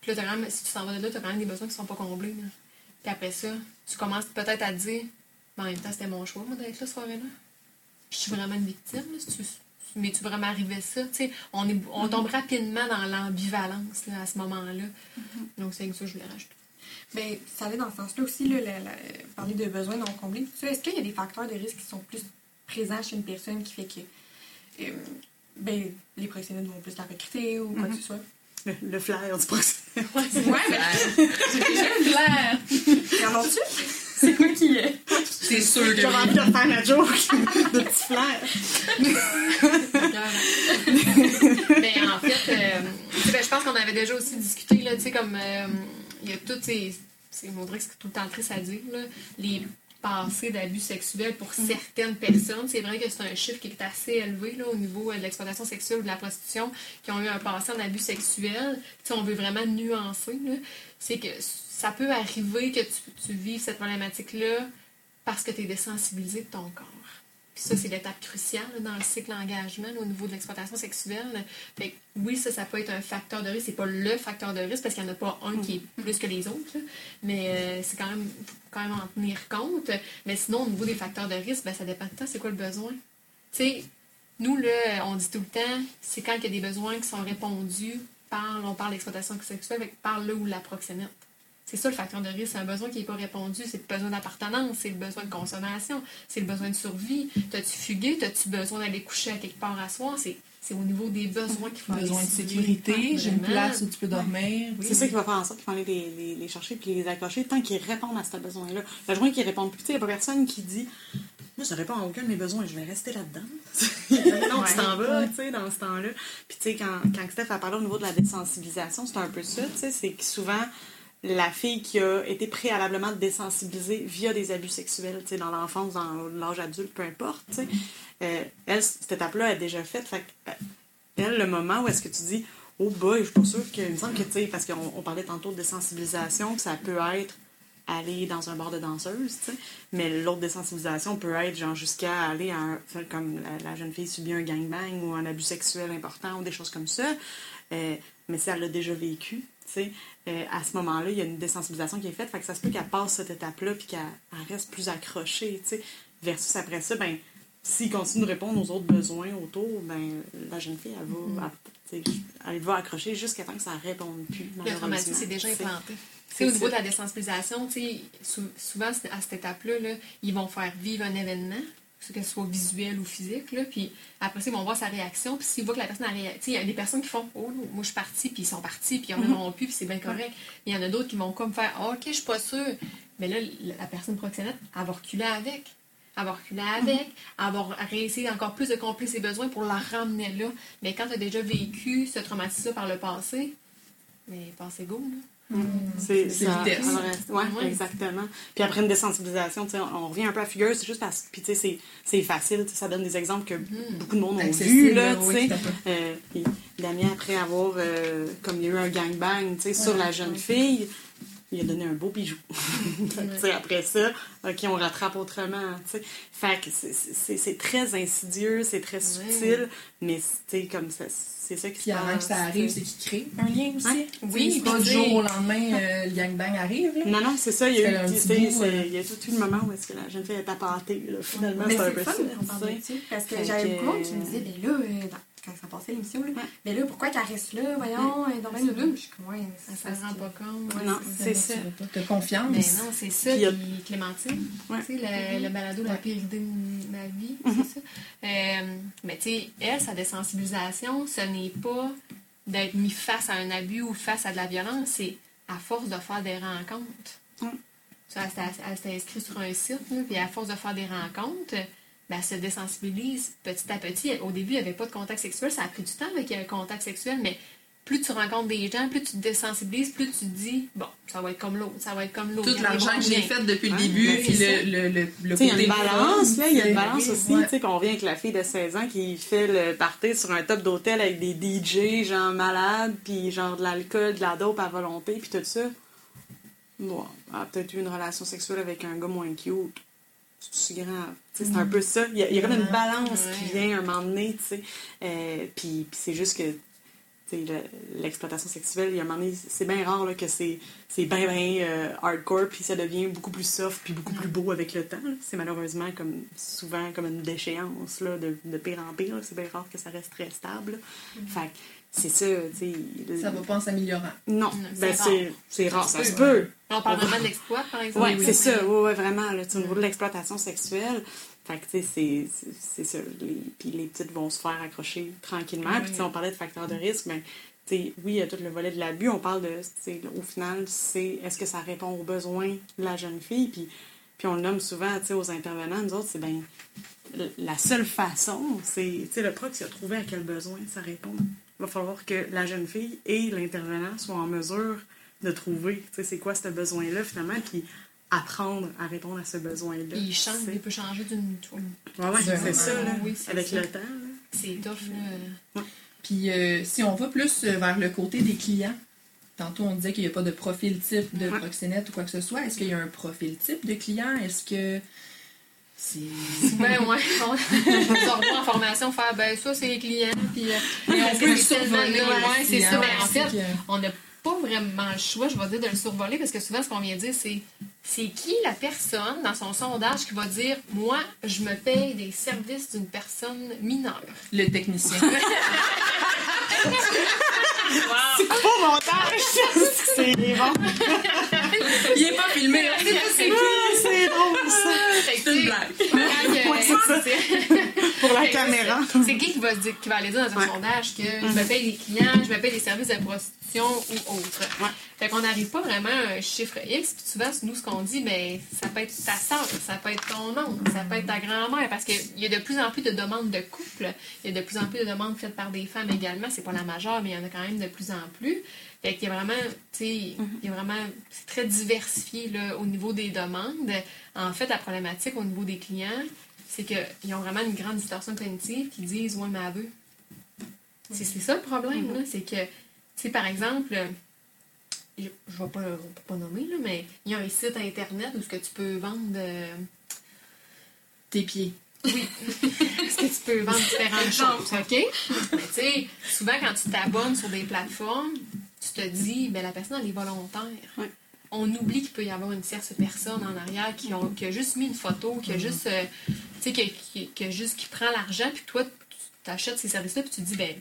H: Puis là, t'as quand même, si tu t'en vas de là, t'as quand même des besoins qui sont pas comblés. là. Puis après ça, tu commences peut-être à te dire, mais en même temps, c'était mon choix, moi, d'être là, soirée-là. Puis je suis vraiment une victime, là, si tu- mais tu vraiment arrivé ça, tu sais, on, est, on tombe rapidement dans l'ambivalence à ce moment-là. Donc c'est ça que je voulais rajouter.
A: Ben, ça allait dans ce sens-là aussi, là, la- la- parler de besoins non comblés. Est-ce qu'il y a des facteurs de risque qui sont plus présents chez une personne qui fait que euh, ben, les professionnels vont plus la recruter ou quoi que ce soit?
G: Le, le flair du procès.
B: Ouais, mais j'ai déjà une flair.
A: Y en a-tu? C'est quoi qui est?
B: C'est sûr que
G: J'aurais envie de faire la joke de petit flair.
H: Mais en fait, euh, ben, je pense qu'on avait déjà aussi discuté, là, tu sais, comme euh, il y a toutes ces. C'est Maudrey, c'est tout le temps triste à dire, là, les d'abus sexuels pour certaines personnes. C'est vrai que c'est un chiffre qui est assez élevé là, au niveau euh, de l'exploitation sexuelle ou de la prostitution qui ont eu un passé en abus sexuel. Sais, on veut vraiment nuancer. C'est que ça peut arriver que tu, tu vives cette problématique-là parce que tu es désensibilisé de ton corps. Puis ça, c'est l'étape cruciale là, dans le cycle d'engagement là, au niveau de l'exploitation sexuelle. Fait que oui, ça, ça peut être un facteur de risque. C'est pas le facteur de risque parce qu'il n'y en a pas un qui est plus que les autres. là. Mais euh, c'est quand même, faut quand même en tenir compte. Mais sinon, au niveau des facteurs de risque, ben, ça dépend de toi, c'est quoi le besoin? Tu sais, nous, là, on dit tout le temps, c'est quand il y a des besoins qui sont répondus par, on parle d'exploitation sexuelle, par le ou la proxénète. C'est ça le facteur de risque. C'est un besoin qui n'est pas répondu. C'est le besoin d'appartenance, c'est le besoin de consommation, c'est le besoin de survie. T'as-tu fugué? T'as-tu besoin d'aller coucher à quelque part à soir? C'est, c'est au niveau des besoins qu'il faut aller
B: Besoin de sécurité, j'ai une place où tu peux dormir.
G: C'est ça qui va faire en sorte qu'il faut aller les, les, les chercher puis les accrocher tant qu'ils répondent à ce besoin-là. Le joint qu'ils répondent plus, tu sais, il n'y a pas personne qui dit Moi, ça répond à aucun de mes besoins, je vais rester là-dedans. non, tu t'en vas, tu sais, dans ce temps-là. Puis, tu sais, quand, quand Steph a parlé au niveau de la désensibilisation, c'est un peu ça, tu sais, c'est que souvent, la fille qui a été préalablement désensibilisée via des abus sexuels, dans l'enfance, dans l'âge adulte, peu importe, euh, elle, cette étape-là est déjà faite. Fait euh, elle, le moment où est-ce que tu dis, oh boy, je suis pas sûre que. Il me semble que, tu parce qu'on on parlait tantôt de désensibilisation, que ça peut être aller dans un bar de danseuse, tu sais. Mais l'autre désensibilisation peut être, genre, jusqu'à aller à un. Comme la, la jeune fille subit un gangbang ou un abus sexuel important ou des choses comme ça. Euh, mais si elle l'a déjà vécu, tu sais, euh, à ce moment-là, il y a une désensibilisation qui est faite. Fait que ça se peut qu'elle passe cette étape-là puis qu'elle elle reste plus accrochée, tu sais. Versus après ça, ben, s'il continue de répondre aux autres besoins autour, ben, la jeune fille, elle va, sais, elle va accrocher jusqu'à temps que ça ne réponde plus.
H: Le traumatisme c'est déjà implanté. Au niveau de la désensibilisation, souvent à cette étape-là, là, ils vont faire vivre un événement, que ce soit visuel ou physique, là, puis après ça, ils vont voir sa réaction, puis s'ils voient que la personne a réagi, il y a des personnes qui font Oh, moi je suis partie, puis ils sont partis, puis ils en
G: Mhm.
H: ont plus, puis c'est bien correct. Mais il y en a d'autres qui vont comme faire Ah, Ok, je suis pas sûre. mais là, la personne proxénète, elle va reculer avec. Elle va reculer avec, elle va réessayer encore plus de combler ses besoins pour la ramener là. Mais quand tu as déjà vécu ce traumatisme par le passé, mais passé go, là.
G: C'est
B: C'est
G: ça. reste- ouais,
H: Ouais.
G: exactement. Puis après une désensibilisation, tu sais, on revient un peu à figure, c'est juste parce puis tu sais, c'est- c'est facile, tu sais, ça donne des exemples que beaucoup de monde ont vu, là,
B: oui.
G: Euh, puis Damien, après avoir, euh, comme il y a eu un gangbang, tu sais, sur la jeune fille, il a donné un beau bijou. Tu sais, après ça, OK, on rattrape autrement, tu sais. Fait que c'est- c'est c'est très insidieux, c'est très subtil, mais, tu sais, comme ça, c'est ça qui
B: Puis
G: se
B: avant que
G: passe.
B: ça arrive, c'est qui crée un lien aussi.
G: Ouais.
H: Oui,
B: c'est pas
H: puis
B: du jour au lendemain, euh, le gangbang arrive. Là.
G: Non, non, c'est ça. Il y a eu, c'est-
B: euh.
G: il y a tout eu le moment où est-ce que la jeune fille est appâtée, là. Finalement, c'est un
A: c'est
G: peu
A: fun
G: ça.
A: parce que j'avais beaucoup de monde qui me disait, ben là, euh, quand ça passait l'émission, là, ben là, pourquoi qu'elle reste là, voyons, elle est dans même Je suis comme, ouais,
H: Elle
A: ça
H: se rend pas compte.
A: Ouais,
G: Non,
A: c'est
G: c'est ça.
B: T'as confiance.
H: Mais non, c'est ça.
G: Puis
H: Puis Clémentine,
G: Ouais.
H: tu sais, le, le balado La pire idée de ma vie,
G: Mm-hmm.
H: c'est ça. Euh, mais tu sais, elle, sa désensibilisation, ce n'est pas d'être mis face à un abus ou face à de la violence, c'est à force de faire des rencontres.
G: Mm.
H: Ça, Elle s'était- elle s'était inscrite sur un site, là, puis à force de faire des rencontres, ben, elle se désensibilise petit à petit. Au début, il n'y avait pas de contact sexuel. Ça a pris du temps avec un contact sexuel, mais plus tu rencontres des gens, plus tu te désensibilises, plus tu te dis, bon, ça va être comme l'autre, ça va être comme l'autre.
B: Tout l'argent que j'ai fait depuis le
G: Ouais,
B: début, puis le, le, le, le
G: il y a une balance, là. Il y a une balance aussi.
B: ouais.
G: Tu sais, qu'on revient avec la fille de 16 ans qui fait le party sur un top d'hôtel avec des DJ, genre malades, puis genre de l'alcool, de la dope à volonté, puis tout ça. Bon, elle a peut-être eu une relation sexuelle avec un gars moins cute. C'est grave. C'est un peu ça. Il y a, il y a comme une balance qui vient un moment donné, tu sais. Euh, puis puis c'est juste que l'exploitation sexuelle, il y a un moment donné, c'est bien rare là, que c'est bien, bien euh, hardcore, puis ça devient beaucoup plus soft, puis beaucoup plus beau avec le temps. C'est malheureusement comme souvent comme une déchéance là, de, de pire en pire. C'est bien rare que ça reste très stable. Fait c'est ça, tu sais. le-
B: Ça va pas en s'améliorant.
G: Non,
H: c'est
G: ben
H: rare.
G: c'est rare, ça
H: se peut. On parle vraiment de l'exploit, par exemple.
G: Ouais,
H: Oui,
G: c'est
H: oui.
G: ça, ouais, ouais, vraiment, là, au niveau de l'exploitation sexuelle. Fait que, tu sais, c'est- ça. Les, puis les petites vont se faire accrocher tranquillement. Puis, on parlait de facteurs de risque, mais, tu sais, oui, il y a tout le volet de l'abus. On parle de, tu sais, au final, c'est est-ce que ça répond aux besoins de la jeune fille? Puis, puis on le nomme souvent, tu sais, aux intervenants, nous autres, c'est bien. La seule façon, c'est, tu sais, le proc, il a trouvé à quel besoin ça répond. Il va falloir que la jeune fille et l'intervenant soient en mesure de trouver, c'est quoi ce besoin-là, finalement, puis apprendre à répondre à ce besoin-là.
H: Il change, il peut changer d'une.
G: Ouais, ouais, c'est ça, là,
H: Oui,
G: avec
H: ça.
G: le temps.
H: C'est tough, là.
B: Puis euh, si on va plus euh, vers le côté des clients, tantôt on disait qu'il n'y a pas de profil type de proxénète ou quoi que ce soit. Est-ce qu'il y a un profil type de client? Est-ce que.
H: Ben, ouais. On se revoit en formation, faire, ben, ça, c'est les clients, puis. euh, c'est tellement.
B: survoler
H: Ouais, c'est ça. Ben, en fait,
B: que-
H: on n'a pas vraiment le choix, je vais dire, de le survoler, parce que souvent, ce qu'on vient dire, c'est c'est qui la personne dans son sondage qui va dire Moi, je me paye des services d'une personne mineure?
B: Le technicien.
G: Pas montage! c'est bon!
B: Il est pas filmé.
H: C'est ça, c'est qui
G: Ah, c'est drôle, ça!
B: C'est une blague.
H: quand que-
G: Ouais, c'est ça. Pour la caméra.
H: c'est- qui qui va, se dire- qui va aller dire dans un
G: Ouais.
H: sondage que je me paye des clients, je me paye des services de prostitution ou autre.
G: Ouais.
H: Fait qu'on n'arrive pas vraiment à un chiffre X. Puis souvent, nous, ce qu'on dit, ben, ça peut être ta soeur, ça peut être ton oncle, ça peut être ta grand-mère. Parce qu'il y a de plus en plus de demandes de couple. Il y a de plus en plus de demandes faites par des femmes également. C'est pas la majeure, mais il y en a quand même de plus en plus. Fait qu'il y a vraiment, tu sais, il y a vraiment, c'est très diversifié là, au niveau des demandes. En fait, la problématique au niveau des clients, c'est qu'ils ont vraiment une grande distorsion cognitive qui disent, ouais, mais veut. C'est c'est ça le problème, là. C'est que, tu sais, par exemple, je ne vais pas, pas nommer, là, mais il y a un site internet où ce que tu peux vendre. euh,
B: Tes pieds.
H: Est-ce que tu peux vendre différentes choses, OK? Mais tu sais, souvent quand tu t'abonnes sur des plateformes, tu te dis, ben la personne, elle est volontaire.
G: Ouais.
H: On oublie qu'il peut y avoir une tierce personne en arrière qui, ont, qui a juste mis une photo, qui a juste, euh, tu sais, qui, qui- qui a juste, qui prend l'argent, puis toi, tu achètes ces services-là, puis tu te dis, ben,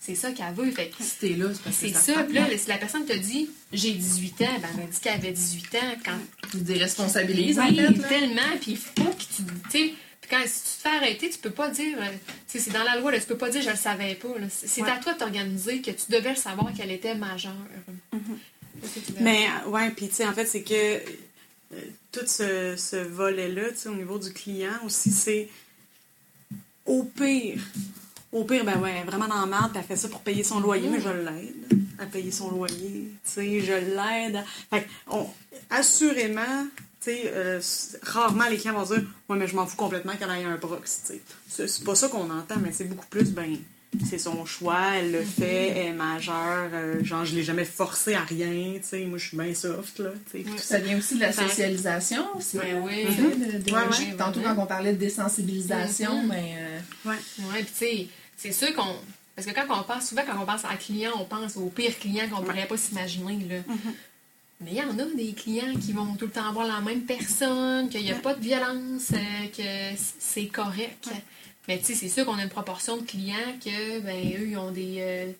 H: c'est ça qu'elle veut. Fait que
B: Si t'es là, c'est parce que
H: c'est
B: ça.
H: Puis là, si la personne te dit, j'ai 18 ans, ben, elle dit qu'elle avait 18 ans quand
B: Tu te déresponsabilises, en
H: oui,
B: fait. là.
H: tellement, puis il faut que tu. tu sais, puis quand si tu te fais arrêter, tu peux pas dire. euh, tu sais, c'est dans la loi, là, tu peux pas dire je le savais pas. C'est
G: Ouais.
H: à toi de t'organiser que tu devais le savoir qu'elle était majeure. Veux?
G: Mais, euh, ouais, puis tu sais, en fait, c'est que euh, tout ce, ce volet-là, tu sais, au niveau du client aussi, c'est au pire. Au pire, ben ouais, vraiment dans la merde, puis elle fait ça pour payer son loyer, mais je l'aide à payer son loyer. Tu sais, je l'aide. Fait on, assurément, tu sais, euh, rarement les clients vont dire Ouais, mais je m'en fous complètement qu'elle ait un prox. tu sais. C'est pas ça qu'on entend, mais c'est beaucoup plus, ben, c'est son choix, elle le fait, elle est majeure, euh, genre, je l'ai jamais forcé à rien, tu sais, moi, je suis bien soft, là,
B: Ça vient aussi de la socialisation. C'est
H: Ben oui.
B: de- de-
G: Ouais, ouais.
B: Tantôt, quand on parlait de désensibilisation,
H: Mhm.
B: ben, euh,
G: Ouais.
H: Oui, puis tu sais, c'est sûr qu'on. Parce que quand on pense, souvent quand on pense à client, on pense au pire client qu'on pourrait pas s'imaginer. là. Mais il y en a des clients qui vont tout le temps voir la même personne, qu'il n'y a pas de violence, euh, que c'est correct. Mais tu sais, c'est sûr qu'on a une proportion de clients que, ben, eux, ils ont des, euh,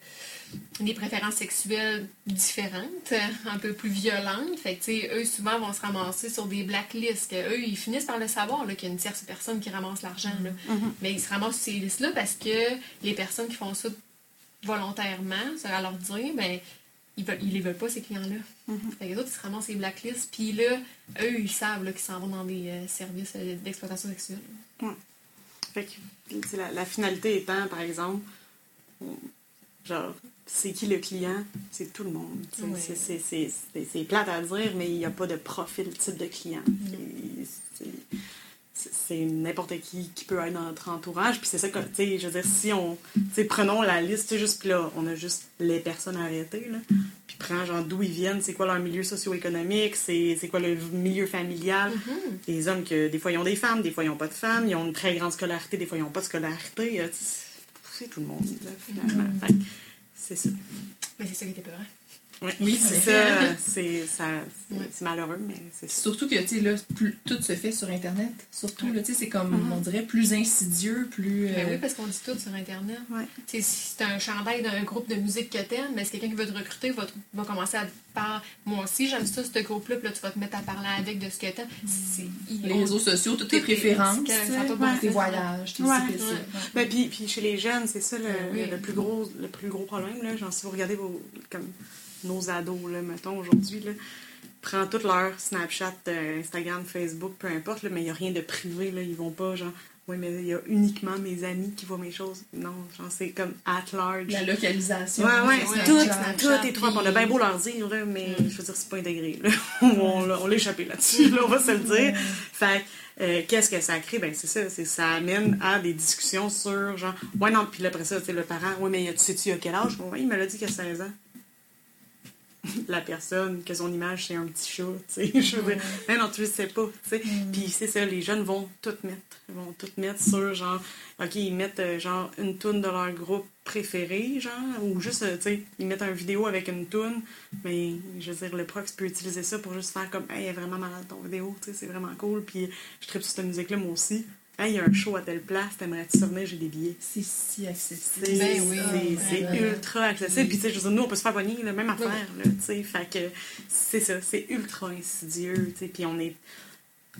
H: des préférences sexuelles différentes, un peu plus violentes. Fait que, tu sais, eux, souvent, vont se ramasser sur des blacklists. Que eux, ils finissent par le savoir, là, qu'il y a une tierce personne qui ramasse l'argent, là. Mais ils se ramassent sur ces listes-là parce que les personnes qui font ça volontairement, ça à leur dire, ben, ils, veulent, ils les veulent pas, ces clients-là. Fait que les autres, ils se ramassent ces blacklists, puis là, eux, ils savent là, qu'ils s'en vont dans des euh, services euh, d'exploitation sexuelle.
G: Fait que, la, la finalité étant, par exemple, genre, c'est qui le client? C'est tout le monde. C'est- plate à dire, mais il n'y a pas de profil type de client. C'est n'importe qui qui peut être dans notre entourage. Puis c'est ça que, tu sais, je veux dire, si on, tu sais, prenons la liste, tu sais, juste puis là, on a juste les personnes arrêtées, là. Puis prends, genre, d'où ils viennent, c'est quoi leur milieu socio-économique, c'est quoi le milieu familial. Les hommes, que des fois, ils ont des femmes, des fois, ils n'ont pas de femmes, ils ont une très grande scolarité, des fois, ils n'ont pas de scolarité. euh, C'est tout le monde, là, finalement. C'est ça.
H: Mais c'est ça qui était peur.
G: Ouais.
B: Oui, c'est
G: ça. C'est ça- c'est-
H: Ouais.
G: malheureux, mais c'est ça.
B: surtout que, tu sais, là, plus- tout se fait sur Internet. Surtout, là, tu sais, c'est comme, on dirait, plus insidieux, plus...
H: Ben
B: euh,
H: oui, parce qu'on dit tout sur Internet. Tu sais, si c'est un chandail d'un groupe de musique que t'aimes, mais c'est quelqu'un qui veut te recruter, va, te- va commencer à parler. Moi aussi, j'aime ça, ce groupe-là, puis là, tu vas te mettre à parler avec de ce que t'aimes. C'est
B: les réseaux sociaux, toutes tes préférences, tes voyages, tes.
G: Ben, puis, puis chez les jeunes, c'est ça le,
H: Ben oui.
G: le plus gros, le plus gros problème. Là. Genre, si vous regardez vos, comme nos ados, là, mettons, aujourd'hui, là, prend tout leur Snapchat, euh, Instagram, Facebook, peu importe, là, mais il n'y a rien de privé. Là. Ils vont pas, genre, oui, mais il y a uniquement mes amis qui voient mes choses. Non, genre, c'est comme at large.
B: La localisation.
G: Ouais, ouais, tout,
B: Snapchat.
G: tout est trop. On a bien beau leur dire, là, mais je veux dire, c'est pas intégré. Là. on l'a on l'a échappé là-dessus, là, on va se le dire. Fait que, euh, qu'est-ce que ça crée? Ben, c'est ça, c'est ça amène à des discussions sur, genre, ouais, non, puis là, après ça, tu le parent, ouais, mais tu sais-tu à quel âge? Ouais, il me l'a dit qu'il a 16 ans. La personne, que son image, c'est un petit chat, tu sais. Je veux dire, mais non, tu le sais pas, tu sais. Puis c'est ça, les jeunes vont tout mettre. Ils vont tout mettre sur, genre, OK, ils mettent, euh, genre, une toune de leur groupe préféré, genre, ou juste, euh, tu sais, ils mettent une vidéo avec une toune, mais, je veux dire, le prox peut utiliser ça pour juste faire comme, hey, elle est vraiment malade ton vidéo, tu sais, c'est vraiment cool, puis je tripe sur cette musique-là, moi aussi. Hey, il y a un show à telle place, t'aimerais-tu venir, j'ai des billets.
B: C'est si accessible.
G: C'est
H: Ben oui,
G: ultra accessible. Puis, tu sais, je veux dire, nous, on peut se faire pogner, la même affaire, là, tu sais. Fait que c'est ça, c'est ultra insidieux, tu sais. Puis, on est.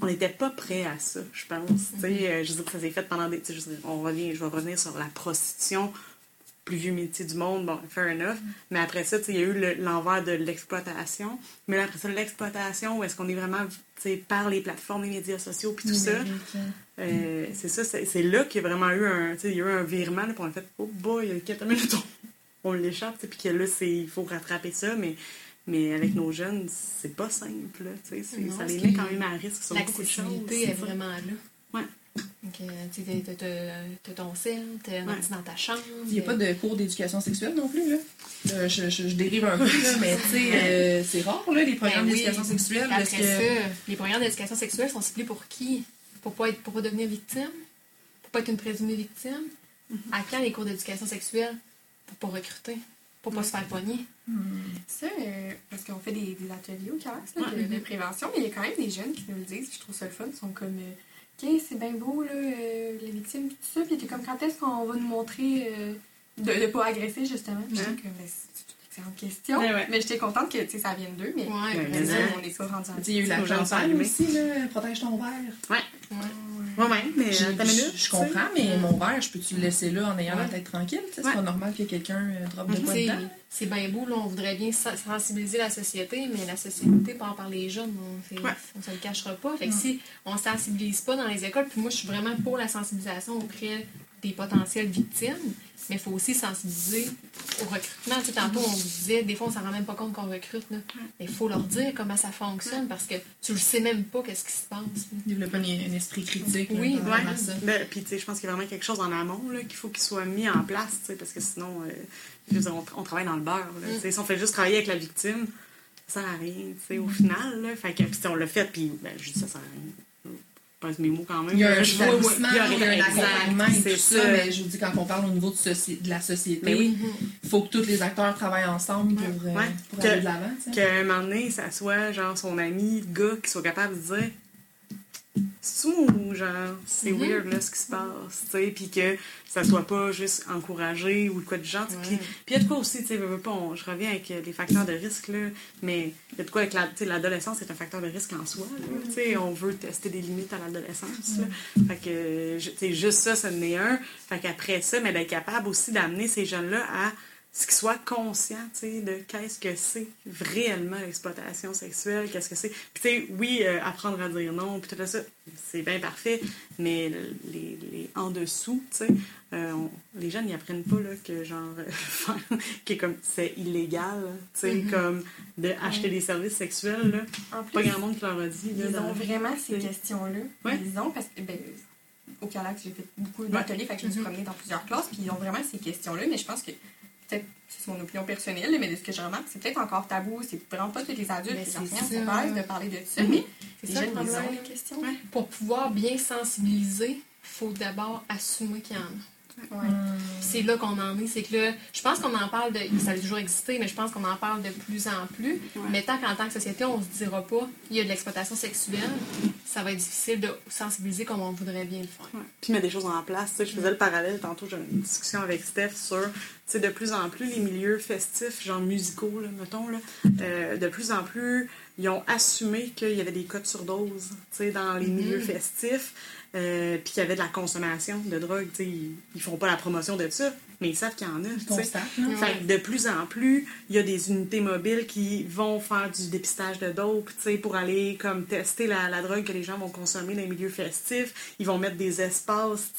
G: On n'était pas prêt à ça, je pense. Tu sais, euh, je veux dire que ça s'est fait pendant des. je veux dire, on revient, je vais revenir sur la prostitution, plus vieux métier du monde, bon, fair enough. Mais après ça, il y a eu le- l'envers de l'exploitation. Mais après ça, l'exploitation, où est-ce qu'on est vraiment, tu sais, par les plateformes, les médias sociaux, puis tout ça. Euh, c'est ça, c'est là qu'il y a vraiment eu un, il y a eu un virement, là, on a fait, oh boy, il y a quelques minutes, on, on l'échappe, puis que là, il faut rattraper ça, mais, mais avec nos jeunes, c'est pas simple, là, tu sais, c'est-
H: Non,
G: ça les met quand même à risque sur beaucoup de choses.
H: L'accessibilité est
G: ça.
H: vraiment là. Donc, euh, tu t'as ton un
G: Ouais.
H: ordi dans ta chambre.
B: Il n'y a pas de cours d'éducation sexuelle non plus, là. Euh, je, je- je dérive un peu, là, mais tu sais, euh, c'est rare, là, les programmes
H: Ben oui.
B: d'éducation sexuelle.
H: Après
B: parce que...
H: ça, les programmes d'éducation sexuelle sont ciblés pour qui? Pour pas, être, pour pas devenir victime? Pour pas être une présumée victime?
B: Mm-hmm.
H: À quand les cours d'éducation sexuelle? Pour pas recruter? Pour pas se faire pogner?
A: Ça, euh, parce qu'on fait des, des ateliers au là,
G: Ouais.
A: de, de prévention, mais il y a quand même des jeunes qui nous le disent, je trouve ça le fun, ils sont comme euh, OK, c'est bien beau, là, euh, les victimes, tout ça, puis t'es comme quand est-ce qu'on va nous montrer euh, de ne pas agresser, justement? Puis j'étais
G: Ouais.
A: C'est excellente question,
G: ouais.
A: mais j'étais contente que tu sais, ça vienne d'eux, mais
H: Ouais,
A: ça, on n'est pas rendu en
B: Il y a eu la
G: Aux gens sont
B: campagne
G: allumés.
B: aussi, là, protège ton verre.
G: Ouais.
H: Ouais.
G: Ouais, mais
B: Je,
G: euh,
B: je- comprends, mais mon verre, je peux-tu le laisser là en ayant la tête tranquille? C'est
G: Ouais.
B: pas normal que quelqu'un euh, drop de quoi
H: T'sais,
B: dedans.
H: C'est bien beau, là, on voudrait bien sen- sensibiliser la société, mais la société part par les jeunes, on, on se le cachera pas. Fait que si on sensibilise pas dans les écoles, puis moi je suis vraiment pour la sensibilisation auprès des potentielles victimes, mais il faut aussi sensibiliser au recrutement. Tu sais, tantôt, on vous disait, des fois, on s'en rend même pas compte qu'on recrute, là. mais il faut leur dire comment ça fonctionne parce que tu le sais même pas qu'est-ce qui se passe.
B: Développer un, un esprit critique.
H: Oui,
G: Ouais.
B: ça.
G: Ben, puis, tu sais, je pense qu'il y a vraiment quelque chose en amont là, qu'il faut qu'il soit mis en place, tu sais, parce que sinon, euh, je veux dire, on, on travaille dans le beurre. là, sais. Si on fait juste travailler avec la victime, ça sert à rien, tu sais, au final. Là, fait que, on l'a fait, puis ben, je dis ça sert à rien. Pense mes mots quand même.
B: Il y a un établissement, il y a un accompagnement et
G: c'est
B: tout ça, mais je vous dis, quand on parle au niveau de, la société, il faut que tous les acteurs travaillent ensemble pour, euh, aller de l'avant.
G: qu'à un moment donné, ça soit genre son ami, le gars, qui soit capable de dire c'est ou genre? C'est
H: Mhm.
G: weird là ce qui se passe, tu sais, puis que ça soit pas juste encouragé ou quoi de genre. Puis il y a de quoi aussi, tu sais, pas, on- je reviens avec euh, les facteurs de risque là, mais il y a de quoi avec la, l'adolescence c'est un facteur de risque en soi, tu sais, on veut tester des limites à l'adolescence, là. fait que tu sais, juste ça, ça en est un. Fait qu'après ça, mais d'être capable aussi d'amener ces jeunes là à qu'ils soient conscients, de qu'est-ce que c'est réellement l'exploitation sexuelle, qu'est-ce que c'est. Puis, tu sais, oui, euh, apprendre à dire non, puis tout ça, c'est bien parfait, mais le- les, les en dessous, tu sais, euh, les jeunes, ils apprennent pas, là, que genre, euh, que comme, c'est illégal, tu sais, comme, de acheter des services sexuels, là.
A: En
G: Pas grand monde qui leur a dit, là.
A: Ils
G: dans-
A: ont vraiment ces questions-là.
G: Ouais.
A: Ils ont, parce que ben, au Calac, j'ai fait beaucoup d'ateliers, fait que je me suis promenée dans plusieurs classes, puis ils ont vraiment ces questions-là, mais je pense que peut-être, c'est mon opinion personnelle, mais de ce que je remarque, c'est peut-être encore tabou, c'est vraiment pas tous les adultes, les
H: c'est
A: enseignants sont à l'aise de parler de ça,
G: Mhm.
A: mais jeunes, ils ont les questions.
H: Pour pouvoir bien sensibiliser, il faut d'abord assumer qu'il y en a.
A: Ouais.
H: Puis c'est là qu'on en est, c'est que là, je pense qu'on en parle de, ça a toujours existé, mais je pense qu'on en parle de plus en plus. Mais tant qu'en tant que société, on se dira pas, il y a de l'exploitation sexuelle, ça va être difficile de sensibiliser comme on voudrait bien le faire.
G: Ouais. Puis mettre des choses en place. Je faisais le parallèle tantôt, j'ai une discussion avec Steph sur, de plus en plus, les milieux festifs, genre musicaux, là, mettons, là, euh, de plus en plus, ils ont assumé qu'il y avait des cas de surdose, tu sais, dans les milieux festifs, euh, puis qu'il y avait de la consommation de drogue, ils, ils font pas la promotion de ça, mais ils savent qu'il y en a,
B: là.
G: Fait que de plus en plus, il y a des unités mobiles qui vont faire du dépistage de dope, pour aller comme tester la, la drogue que les gens vont consommer dans les milieux festifs. Ils vont mettre des espaces,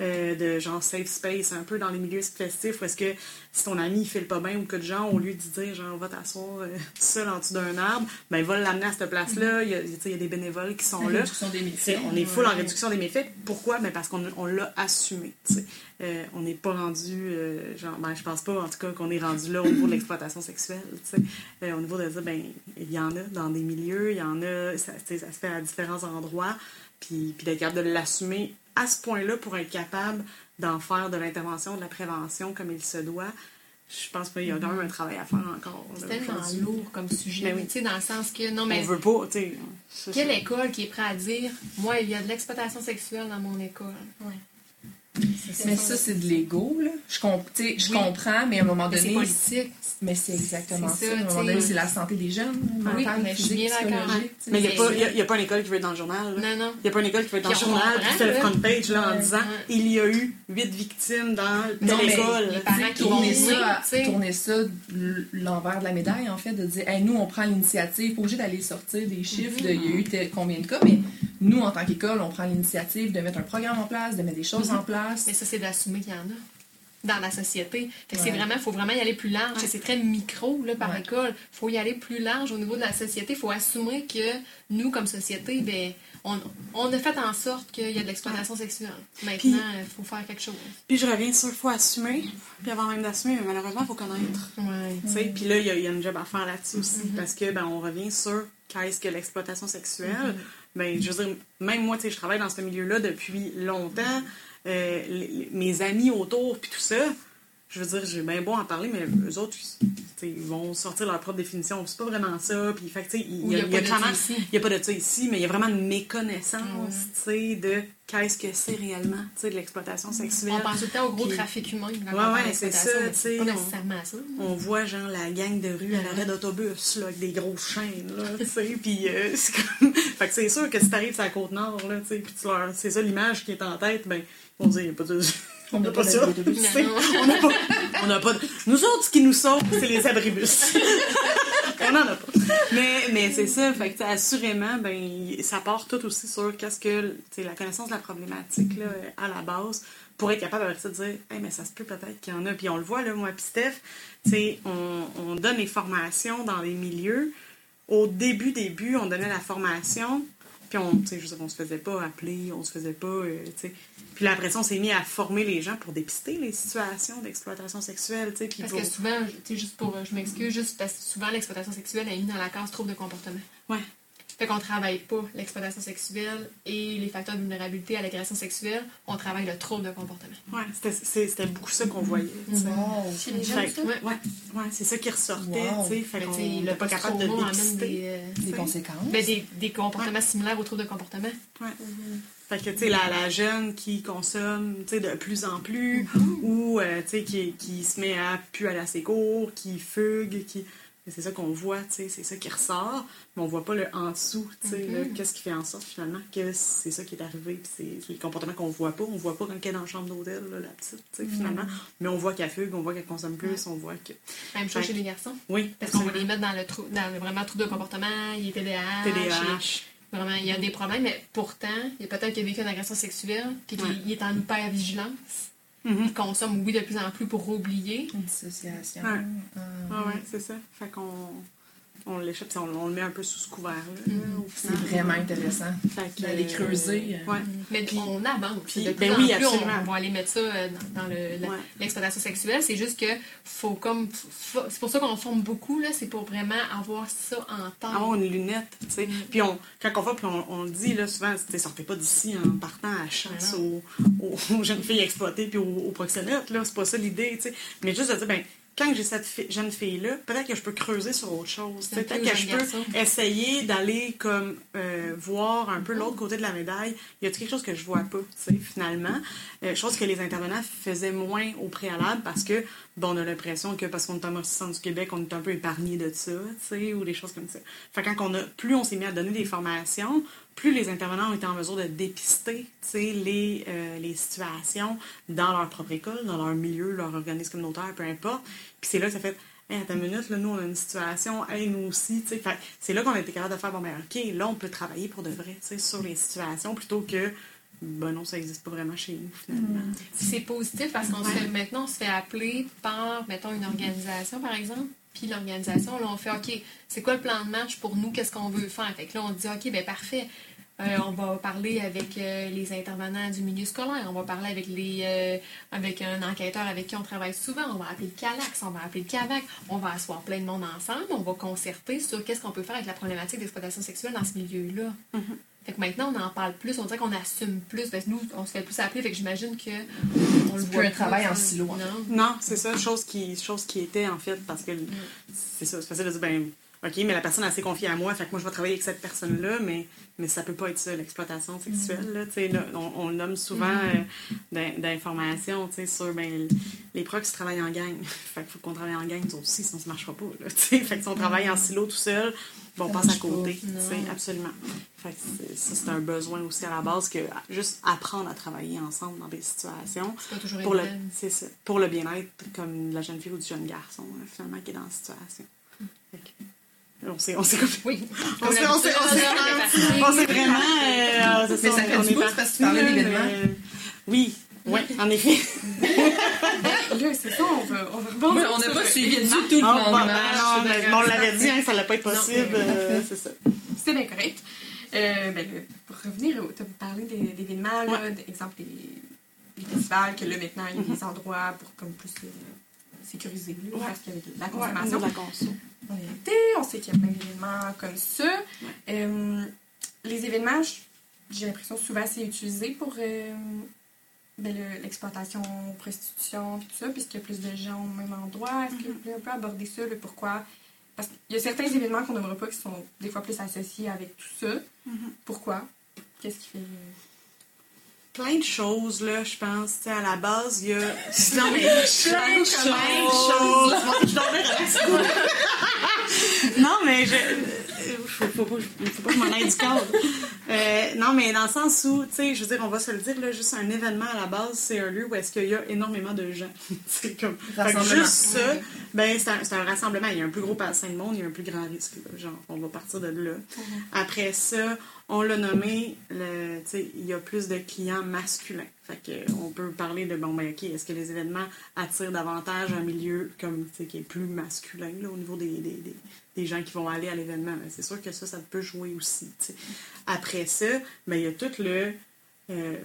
G: euh, de genre safe space un peu dans les milieux festifs où est-ce que si ton ami il file pas bien ou que de gens, au lieu de dire genre va t'asseoir euh, tout seul en dessous d'un arbre, ben il va l'amener à cette place-là. Il y a, tu sais, il y a des bénévoles qui sont
B: La
G: là.
B: des méfaits.
G: On est full en réduction des méfaits. Pourquoi? Ben parce qu'on on l'a assumé. Euh, on n'est pas rendu, genre, ben, je pense pas en tout cas qu'on est rendu là au niveau de l'exploitation sexuelle. au niveau de dire, ben, il y en a dans des milieux, il y en a, ça se fait à différents endroits. Puis, puis d'être capable de l'assumer à ce point-là pour être capable d'en faire de l'intervention, de la prévention comme il se doit. Je pense qu'il y a quand même un travail à faire encore.
H: C'est tellement lourd comme sujet,
G: Ben oui.
H: tu sais, dans le sens que, non, mais
G: On veut pas, tu sais.
H: quelle
G: ça.
H: école qui est prête à dire, moi, il y a de l'exploitation sexuelle dans mon école?
B: Mais ça, c'est de l'ego, là. Je, comp- tu sais, je
H: Oui.
B: comprends, mais à un moment
H: Mais c'est
B: donné.
H: politique.
B: Mais c'est exactement ça.
H: ça,
B: À un moment donné, c'est la santé des jeunes.
H: Oui,
B: mentale,
H: mais je suis bien d'accord.
G: Mais il n'y a, pas- une école qui veut être dans le journal. là.
H: Non, non.
G: Il n'y a pas une école qui va être dans le
H: Puis
G: journal qui fait le front page là, en
H: Ouais,
G: disant
H: ouais.
G: il y a eu huit victimes dans
B: Non,
G: telle
B: mais
G: école.
H: les parents qui vont
B: tourner ça, tourner ça l'envers de la médaille, en fait, de dire, Hey, nous, on prend l'initiative, pas obligé d'aller sortir des chiffres de il y a eu tel- combien de cas, mais nous, en tant qu'école, on prend l'initiative de mettre un programme en place, de mettre des choses en place.
H: Mais ça, c'est d'assumer qu'il y en a dans la société. Fait que c'est vraiment, faut vraiment y aller plus large. C'est très micro là, par
B: Ouais.
H: école. faut y aller plus large au niveau de la société. faut assumer que nous, comme société, ben, on, on a fait en sorte qu'il y a de l'exploitation sexuelle. Maintenant, il faut faire quelque chose.
G: Puis je reviens sur il faut assumer. Puis avant même d'assumer, mais malheureusement, il faut connaître.
H: Ouais.
G: Tu sais, Puis là, il y, a- il y a une job à faire là-dessus aussi. Parce que ben, on revient sur qu'est-ce que l'exploitation sexuelle. Ben, je veux dire, même moi, tu sais, je travaille dans ce milieu-là depuis longtemps. Euh, mes amis autour, puis tout ça, je veux dire, j'ai bien beau en parler, mais eux autres, ils vont sortir leur propre définition. C'est pas vraiment ça. Puis, fait il
H: Ou
G: y a,
H: il y a
G: il y a
H: pas de ça ici.
G: il y a pas de ça ici, mais il y a vraiment une méconnaissance, tu sais, de qu'est-ce que c'est réellement, tu sais, de l'exploitation sexuelle.
H: On pense tout le temps au gros
G: Puis-
H: trafic humain.
G: Ouais,
H: on
G: ouais, c'est ça, tu sais,
H: pas
G: on-
H: nécessairement ça.
G: on voit genre la gang de rue à l'arrêt d'autobus là, avec des grosses chaînes là, tu sais, puis euh, c'est comme fait que c'est sûr que si t'arrives sur la côte nord là, tu sais, puis tu leur c'est ça l'image qui est en tête, ben ils vont dire y a pas de on n'a pas ça.
H: Non.
G: on n'a pas on n'a pas nous autres ce qui nous sauve c'est les abribus. on n'en a pas. Mais, mais c'est ça, fait que, assurément, ben, ça part tout aussi sur qu'est-ce que, la connaissance de la problématique, là, à la base, pour être capable après ça de dire, hey, mais ça se peut peut-être qu'il y en a. Puis on le voit, là, moi, puis Steph, on, on donne les formations dans les milieux. Au début, début, on donnait la formation, puis on, dire, on se faisait pas appeler, on se faisait pas, euh, tu sais. Puis là, après ça, on s'est mis à former les gens pour dépister les situations d'exploitation sexuelle, tu sais. puis
H: Parce
G: pour-
H: que souvent, tu sais, juste pour, je m'excuse, juste parce que souvent l'exploitation sexuelle est mise dans la case trouble de comportement.
G: Ouais.
H: Fait qu'on travaille pas l'exploitation sexuelle et les facteurs de vulnérabilité à l'agression sexuelle, on travaille le trouble de comportement.
G: Ouais, c'était- beaucoup ça qu'on voyait.
H: Chez les jeunes,
G: c'est ça qui ressortait,
B: Wow.
G: tu sais. Fait n'est
H: le
G: pas capable de dépister.
H: des, euh,
B: Des conséquences.
H: ben, des, des comportements similaires au trouble de comportement.
G: Ouais. Fait que, tu sais, la, la jeune qui consomme, tu sais, de plus en plus, ou, euh, tu sais, qui, qui se met à plus aller à ses cours, qui fugue, qui... C'est ça qu'on voit, tu sais, c'est ça qui ressort, mais on voit pas le en dessous, tu sais, là, qu'est-ce qui fait en sorte, finalement, que c'est ça qui est arrivé, puis c'est les comportements qu'on voit pas, on voit pas quand elle est dans la chambre d'hôtel, là, la petite, tu sais, finalement, mais on voit qu'elle fugue, on voit qu'elle consomme plus, on voit que...
H: Même chose chez les garçons.
G: Oui,
H: Parce qu'on va les mettre dans le, trou, dans le vraiment trouble de comportement, il est TDAH.
G: TDAH.
H: Vraiment, il y a des problèmes, mais pourtant, il y a peut-être qu'il a vécu une agression sexuelle, puis qu'il
G: Ouais.
H: est en hyper-vigilance.
G: Mhm.
H: Il consomme, oui, de plus en plus pour oublier.
B: Une dissociation.
G: Ouais.
B: Euh,
G: Ah ouais, c'est ça. Fait qu'on on l'échappe, on, on le met un peu sous ce couvert-là. là, au
B: C'est vraiment intéressant. D'aller
G: euh,
B: creuser, euh,
G: Ouais.
H: Mais
G: Puis-
H: on avance.
G: puis-
H: de plus
G: ben
H: en
G: oui,
H: plus, on,
G: absolument.
H: on va aller mettre ça euh, dans, dans le- la-
G: Ouais.
H: l'exploitation sexuelle. C'est juste que faut comme. c'est pour ça qu'on forme beaucoup, là. C'est pour vraiment avoir ça en tête.
G: avoir une lunette, tu sais. Puis on, quand on va, puis on, on le dit, là, souvent, tu sais, sortez pas d'ici en partant à la chasse
H: Ouais,
G: aux, aux- aux jeunes filles exploitées puis aux, aux proxénètes, là. C'est pas ça l'idée, tu sais. Mais juste de dire, ben, quand j'ai cette jeune fille-là, peut-être que je peux creuser sur autre chose. Peut-être que je peux essayer d'aller comme euh, voir un peu l'autre côté de la médaille. Y a-t-il quelque chose que je vois pas, finalement? Euh, chose que les intervenants faisaient moins au préalable parce que, bon, on a l'impression que parce qu'on est en Mauricie du Québec, on est un peu épargné de ça, tu sais, ou des choses comme ça. Fait quand on a, plus on s'est mis à donner des formations, plus les intervenants ont été en mesure de dépister, les, euh, les situations dans leur propre école, dans leur milieu, leur organisme communautaire, peu importe. Puis c'est là que ça fait, Hey, attends une minute, là, nous, on a une situation, hey, nous aussi. Fait c'est là qu'on a été capable de faire, bon, ben, OK, là, on peut travailler pour de vrai, sur les situations, plutôt que, ben non, ça n'existe pas vraiment chez nous, finalement.
H: C'est positif parce qu'on se fait, maintenant, on se fait appeler par, mettons, une organisation, par exemple? Puis l'organisation, là, on fait, OK, c'est quoi le plan de match pour nous? Qu'est-ce qu'on veut faire? Fait que là, on dit, OK, ben parfait. Euh, on va parler avec euh, les intervenants du milieu scolaire. On va parler avec les euh, avec un enquêteur avec qui on travaille souvent. On va appeler le CALAX, on va appeler le CAVAC. On va asseoir plein de monde ensemble. On va concerter sur qu'est-ce qu'on peut faire avec la problématique d'exploitation sexuelle dans ce milieu-là. Fait que maintenant, on en parle plus. On dirait qu'on assume plus. Parce que nous, on se fait plus appeler. Fait que j'imagine que on le voit
B: un travail en silo,
H: Non?
G: Non, c'est ça, chose qui, chose qui était, en fait, parce que c'est ça, c'est facile de dire, ben, OK, mais la personne a assez confiée à moi, fait que moi, je vais travailler avec cette personne-là, mais, mais ça peut pas être ça, l'exploitation sexuelle, là, on, on le nomme souvent euh, d'in- d'informations, sur, ben, les procs travaillent en gang, fait qu'il faut qu'on travaille en gang, nous aussi, sinon ça marchera pas, là, fait que si on travaille en silo tout seul, on
B: Ça
G: passe à côté, absolument. Fait que c'est- ça, c'est un besoin aussi à la base que juste apprendre à travailler ensemble dans des situations,
H: C'est pas toujours
G: pour le, ça, pour le bien-être comme de la jeune fille ou du jeune garçon, hein, finalement, qui est dans la situation. Que, on s'est, on s'est
H: Oui.
G: on s'est, on s'est, on vraiment, euh,
B: Mais ça
G: on-
B: fait
G: on
B: du
G: est
B: pouce
G: parti,
B: parce que tu parlais d'événements.
G: Oui, oui, en effet.
A: Là, c'est ça, on va, on va rebondir
B: on n'a pas suivi du tout le
G: Ah,
B: plan
G: bon,
B: de
G: ben non, mais on l'avait dit, hein, ça n'allait pas être possible, euh, c'est ça.
A: C'est bien correct. Euh, ben, le- pour revenir, tu as parlé des- d'événements,
G: Ouais.
A: d'exemple des, des festivals, que là maintenant il y a des endroits pour comme plus sécuriser, là,
G: Ouais.
A: parce qu'il y avait de la
G: Ouais,
A: consommation.
G: de la conso.
A: On été, sait qu'il y a plein d'événements comme ça. Euh, les événements, j'ai l'impression souvent c'est utilisé pour euh, ben, le- l'exploitation, prostitution, puis tout ça, puisqu'il y a plus de gens au même endroit. Est-ce que vous pouvez un peu aborder ça, le pourquoi? Parce qu'il y a certains événements qu'on n'aimera pas qui sont des fois plus associés avec tout ça. Pourquoi? Qu'est-ce qui fait...
G: plein de choses, là, je pense. Tu sais, à la base, il y a. Non, mais plein de choses. Non, mais je. Faut, faut, pas, faut pas que je m'en aille du cadre. Euh, non, mais dans le sens où, tu sais, je veux dire, on va se le dire, là, juste un événement à la base, c'est un lieu où est-ce qu'il y a énormément de gens. c'est comme. Fait que
B: Rassemblement.
G: juste ça, ben, c'est un, c'est un rassemblement. Il y a un plus gros bassin de monde, il y a un plus grand risque. là. Genre, on va partir de là. Après ça, on l'a nommé, le, il y a plus de clients masculins. Fait que, on peut parler de, bon, ben, OK, est-ce que les événements attirent davantage un milieu comme, qui est plus masculin, là, au niveau des, des, des, des gens qui vont aller à l'événement? Ben, c'est sûr que ça, ça peut jouer aussi. Après ça, ben, il y a tout le... euh,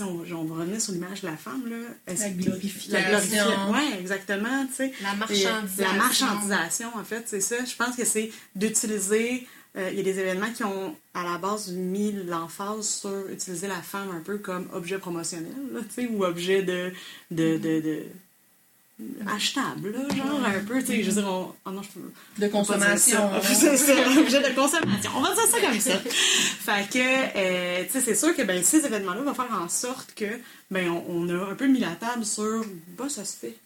G: on, on va revenir sur l'image de la femme, là.
B: La glorification.
G: Ouais, exactement, tu sais.
H: La
G: Et, euh,
H: marchandisation.
G: La marchandisation, en fait, c'est ça. Je pense que c'est d'utiliser. Euh, Il y a des événements qui ont, à la base, mis l'emphase sur utiliser la femme un peu comme objet promotionnel, là, tu sais, ou objet de. de, de, de- achetable, là, genre un peu, tu sais, je veux dire, on... oh non, je peux,
B: De consommation.
G: c'est ça, c'est ça, objet de consommation. On va dire ça comme ça. fait que, euh, tu sais, c'est sûr que ben, ces événements-là vont faire en sorte que, ben, on, on a un peu mis la table sur, bah, ça se fait.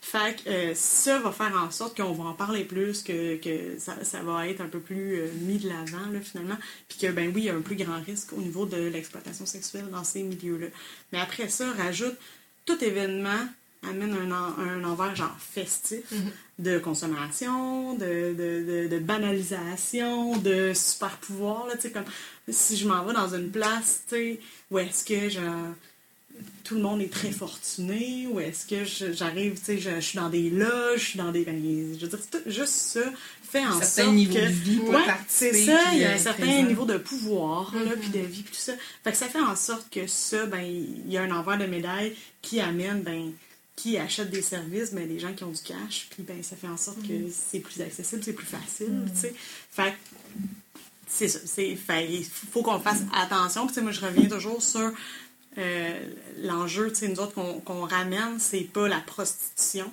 G: Fait que euh, ça va faire en sorte qu'on va en parler plus, que, que ça, ça va être un peu plus euh, mis de l'avant, là, finalement. Puis que, ben oui, il y a un plus grand risque au niveau de l'exploitation sexuelle dans ces milieux-là. Mais après ça, rajoute tout événement amène un, en- un envers genre festif de consommation, de, de, de, de banalisation, de super pouvoir. Là, tu sais, comme si je m'en vais dans une place, tu sais, où est-ce que genre, tout le monde est très fortuné, ou est-ce que j'arrive, tu sais, je, je suis dans des loges, je suis dans des. ben, je veux dire, juste ça fait en sorte
B: niveau
G: que.
B: de vie pour
G: Ouais,
B: participer,
G: c'est ça, il y a un certain
B: présent.
G: niveau de pouvoir, là, puis de vie, puis tout ça. Fait que ça fait en sorte que ça, ben, il y a un envers de médaille qui amène, ben, qui achète des services, ben, des gens qui ont du cash, puis ben, ça fait en sorte que c'est plus accessible, c'est plus facile, tu sais. Fait que c'est ça. C'est, il faut qu'on fasse attention. Puis, moi, je reviens toujours sur euh, l'enjeu, tu nous autres, qu'on, qu'on ramène, c'est pas la prostitution,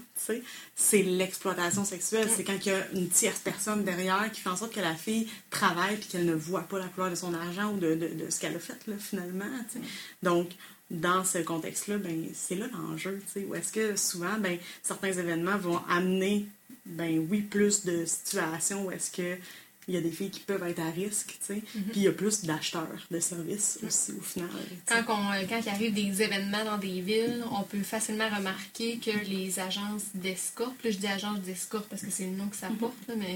G: c'est l'exploitation sexuelle. C'est quand il y a une tierce personne derrière qui fait en sorte que la fille travaille puis qu'elle ne voit pas la couleur de son argent ou de, de, ce qu'elle a fait, là, finalement. Donc, dans ce contexte-là, ben, c'est là l'enjeu, où est-ce que souvent, ben, certains événements vont amener, ben oui, plus de situations où est-ce que il y a des filles qui peuvent être à risque, tu sais, puis il y a plus d'acheteurs de services aussi, au final.
H: Quand, on- quand il arrive des événements dans des villes, on peut facilement remarquer que les agences d'escorte, là, je dis agences d'escorte parce que c'est le nom que ça porte, là, mais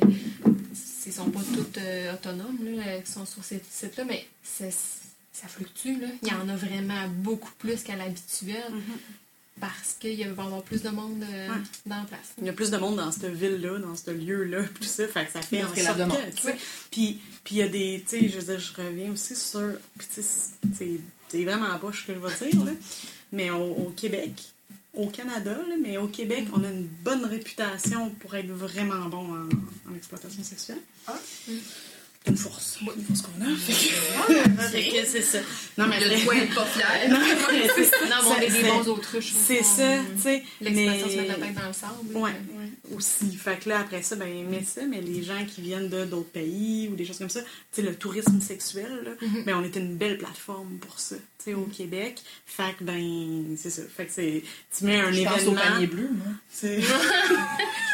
H: ils sont pas toutes euh, autonomes là, qui sont sur ces sites-là, mais ça fluctue. Là. Il y en a vraiment beaucoup plus qu'à l'habituel parce qu'il va y avoir plus de monde euh,
G: Ouais.
H: dans la place.
G: Il y a plus de monde dans cette ville-là, dans ce lieu-là, puis tout ça, fait que ça fait en
B: Parce a
G: sorte que, puis puis il y a des, tu sais, je veux dire, je reviens aussi sur, puis tu sais, c'est- c'est vraiment pas ce que je vais dire, là, mais au, au Québec, au Canada, là, mais au Québec, on a une bonne réputation pour être vraiment bon en, en exploitation sexuelle. C'est une force. Une force qu'on a. Que c'est ça. Non, mais
B: de quoi être pas fier.
G: Non, mais
H: on est des
G: C'est-
H: bons autruches.
G: C'est ça, tu sais.
H: L'exploitation se met la tête dans le sable.
G: Ouais, aussi. Fait que là, après ça, ben, mais ça, mais les gens qui viennent de d'autres pays ou des choses comme ça, tu sais, le tourisme sexuel,
B: Mm-hmm.
G: ben, on est une belle plateforme pour ça, tu sais, au Québec. Fait que, ben, c'est ça. Fait que c'est, tu mets un
B: pense au
G: événement.
B: panier bleu, moi.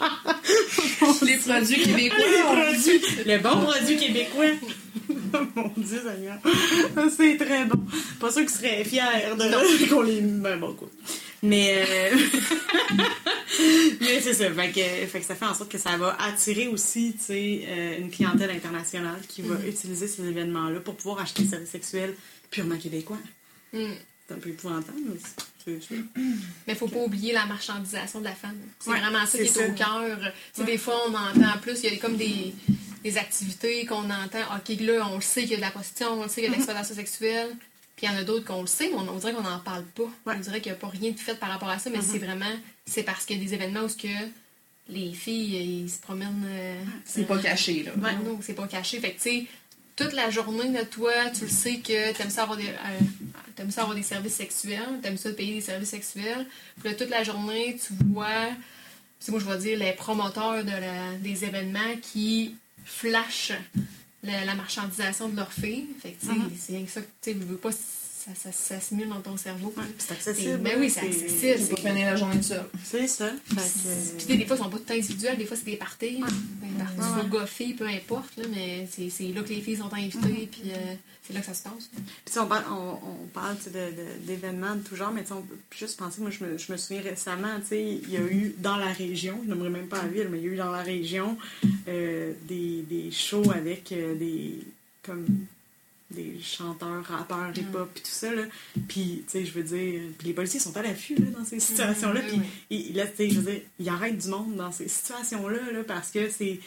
B: Les produits québécois.
G: Les produits, le bon produit québécois. Mon Dieu, Seigneur. C'est très bon. Pas sûr qu'ils seraient fiers de qu'on les. Ben bon, quoi. Mais. euh, Mais c'est ça. Fait que, fait que ça fait en sorte que ça va attirer aussi, euh, une clientèle internationale qui va utiliser ces événements-là pour pouvoir acheter des services sexuels purement québécois.
H: Mm.
G: C'est un peu épouvantable, mais c'est ça.
H: Mais faut pas oublier la marchandisation de la femme. C'est
G: Ouais,
H: vraiment ça qui est au cœur. Des fois, on entend en plus, il y a comme des, des activités qu'on entend. OK, là, on le sait qu'il y a de la prostitution, on le sait qu'il y a de l'exploitation sexuelle. Puis il y en a d'autres qu'on le sait, mais on, on dirait qu'on n'en parle pas. On dirait qu'il n'y a pas rien de fait par rapport à ça, mais c'est vraiment, c'est parce qu'il y a des événements où ce que les filles, ils se promènent. euh,
B: C'est pas caché, là.
H: Non, c'est pas caché. Fait que, tu sais, toute la journée de toi, tu le sais que t'aimes ça avoir des. euh, T'aimes ça avoir des services sexuels, t'aimes ça payer des services sexuels. Puis là, toute la journée, tu vois, c'est moi je vais dire, les promoteurs de la- des événements qui flashent la, la marchandisation de leurs filles. Fait que, tu sais,
G: Mhm.
H: c'est rien que ça, que, tu sais, veux pas, ça, ça, ça s'assimile dans ton cerveau.
G: Ouais, c'est accessible.
H: ben oui, c'est accessible.
B: C'est pas finir la journée de ça.
G: C'est ça.
H: Puis
G: que,
H: tu sais, des fois, ils sont pas tout individuels, des fois, c'est des parties. Des parties
G: Ouais.
H: peu importe, là, mais c'est c'est là que les filles sont invitées, puis euh, c'est là que ça se passe.
G: Puis tu on parle, on, on parle tu sais, de- de- d'événements de, tout genre, mais tu sais, on peut juste penser, moi je me, je me souviens récemment, tu sais, il y a eu dans la région, je n'aimerais même pas la ville, mais il y a eu dans la région euh, des, des shows avec euh, des comme des chanteurs, rappeurs, hip-hop, puis tout ça, là. Puis, tu sais, je veux dire, puis les policiers sont à l'affût, là, dans ces situations-là,
H: oui,
G: puis ils- là, tu sais, je veux dire, ils arrêtent du monde dans ces situations-là, là, parce que c'est,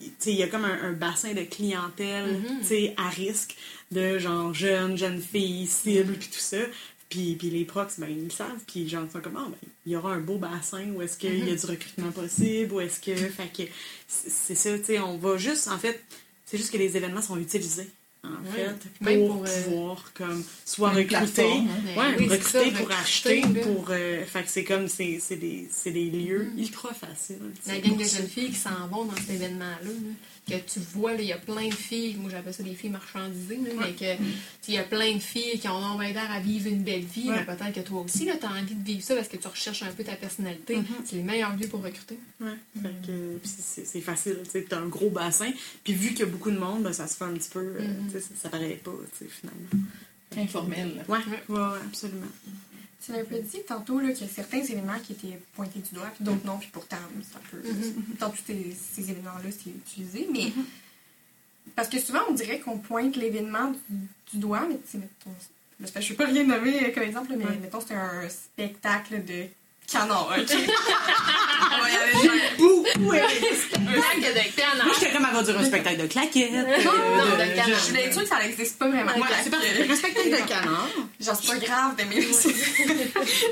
G: tu sais, il y a comme un, un bassin de clientèle,
H: Mhm.
G: tu sais, à risque de, genre, jeunes, jeunes filles, cibles, puis tout ça. Puis, puis les procs, ben, ils le savent, puis genre, ils sont comme, Ah, ben, il y aura un beau bassin où est-ce qu'il y a du recrutement possible, où est-ce que, fait que, c'est ça, tu sais, on va juste, en fait, c'est juste que les événements sont utilisés, en
H: Oui.
G: fait,
H: Même
G: pour,
H: pour, euh,
G: pouvoir, comme, soit
B: une
G: recruter,
B: plateforme, hein.
G: Ouais,
H: oui,
G: recruter
H: ça,
G: pour
H: recruter,
G: acheter, pour, euh, fait que c'est comme, c'est des, c'est des lieux ultra faciles.
H: La gang de jeunes filles qui s'en vont dans cet événement-là, là, que tu vois, il y a plein de filles, moi j'appelle ça des filles marchandisées, là, mais que il y a plein de filles qui ont envie d'air à vivre une belle vie,
G: Ouais.
H: mais peut-être que toi aussi, tu as envie de vivre ça parce que tu recherches un peu ta personnalité.
G: Mhm.
H: C'est les meilleurs lieux pour recruter.
G: Ouais, que puis c'est facile, tu sais, t'as un gros bassin, puis vu qu'il y a beaucoup de monde, ben, ça se fait un petit peu, euh,
H: Mhm.
G: sais, ça, ça paraît pas, finalement.
B: Informel.
G: ouais, ouais, absolument.
A: Tu l'as un peu dit tantôt là, qu'il y a certains événements qui étaient pointés du doigt, puis d'autres non, puis pourtant, ça peut. Dans tous ces, ces événements-là, c'est utilisé. Mais. Parce que souvent, on dirait qu'on pointe l'événement du, du doigt, mais tu sais, mettons. c'est Je ne peux pas rien nommer comme exemple, mais mettons, c'est un spectacle de canard, ok?
H: Lac de
G: Moi, j'étais comme, va dire un spectacle de claquettes.
A: Non,
G: euh,
A: non,
G: de-
H: canard.
A: Je suis sûre que ça n'existe pas vraiment.
G: Ouais, c'est parfait. Un spectacle de canard.
A: Genre, c'est pas grave d'aimer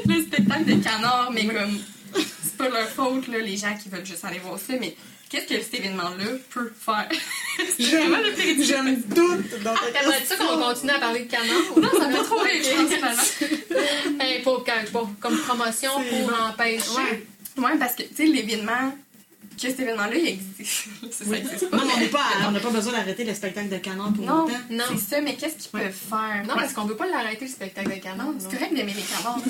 A: le spectacle de canard, mais comme, c'est pas leur faute, là, les gens qui veulent juste aller voir ça, mais qu'est-ce que cet événement-là peut faire?
G: J'aime, j'aime tout dans ta
H: T'aimerais ça qu'on continue à parler de canard?
A: Non, ça peut trop rire, je pense, finalement.
H: Ben, pour, pour- comme promotion pour empêcher.
A: Ouais. Ouais, parce que, tu sais, l'événement, que cet événement-là, il existe. ça, ça existe pas.
G: Non, mais on n'est pas, on n'a pas besoin d'arrêter le spectacle de canard pour
A: Non,
G: longtemps.
H: Non.
A: c'est ça, mais qu'est-ce qu'ils
G: Ouais.
A: peuvent faire?
H: Non, parce qu'on veut pas l'arrêter, le spectacle de canard.
A: Non,
H: non.
A: c'est correct d'aimer les canards.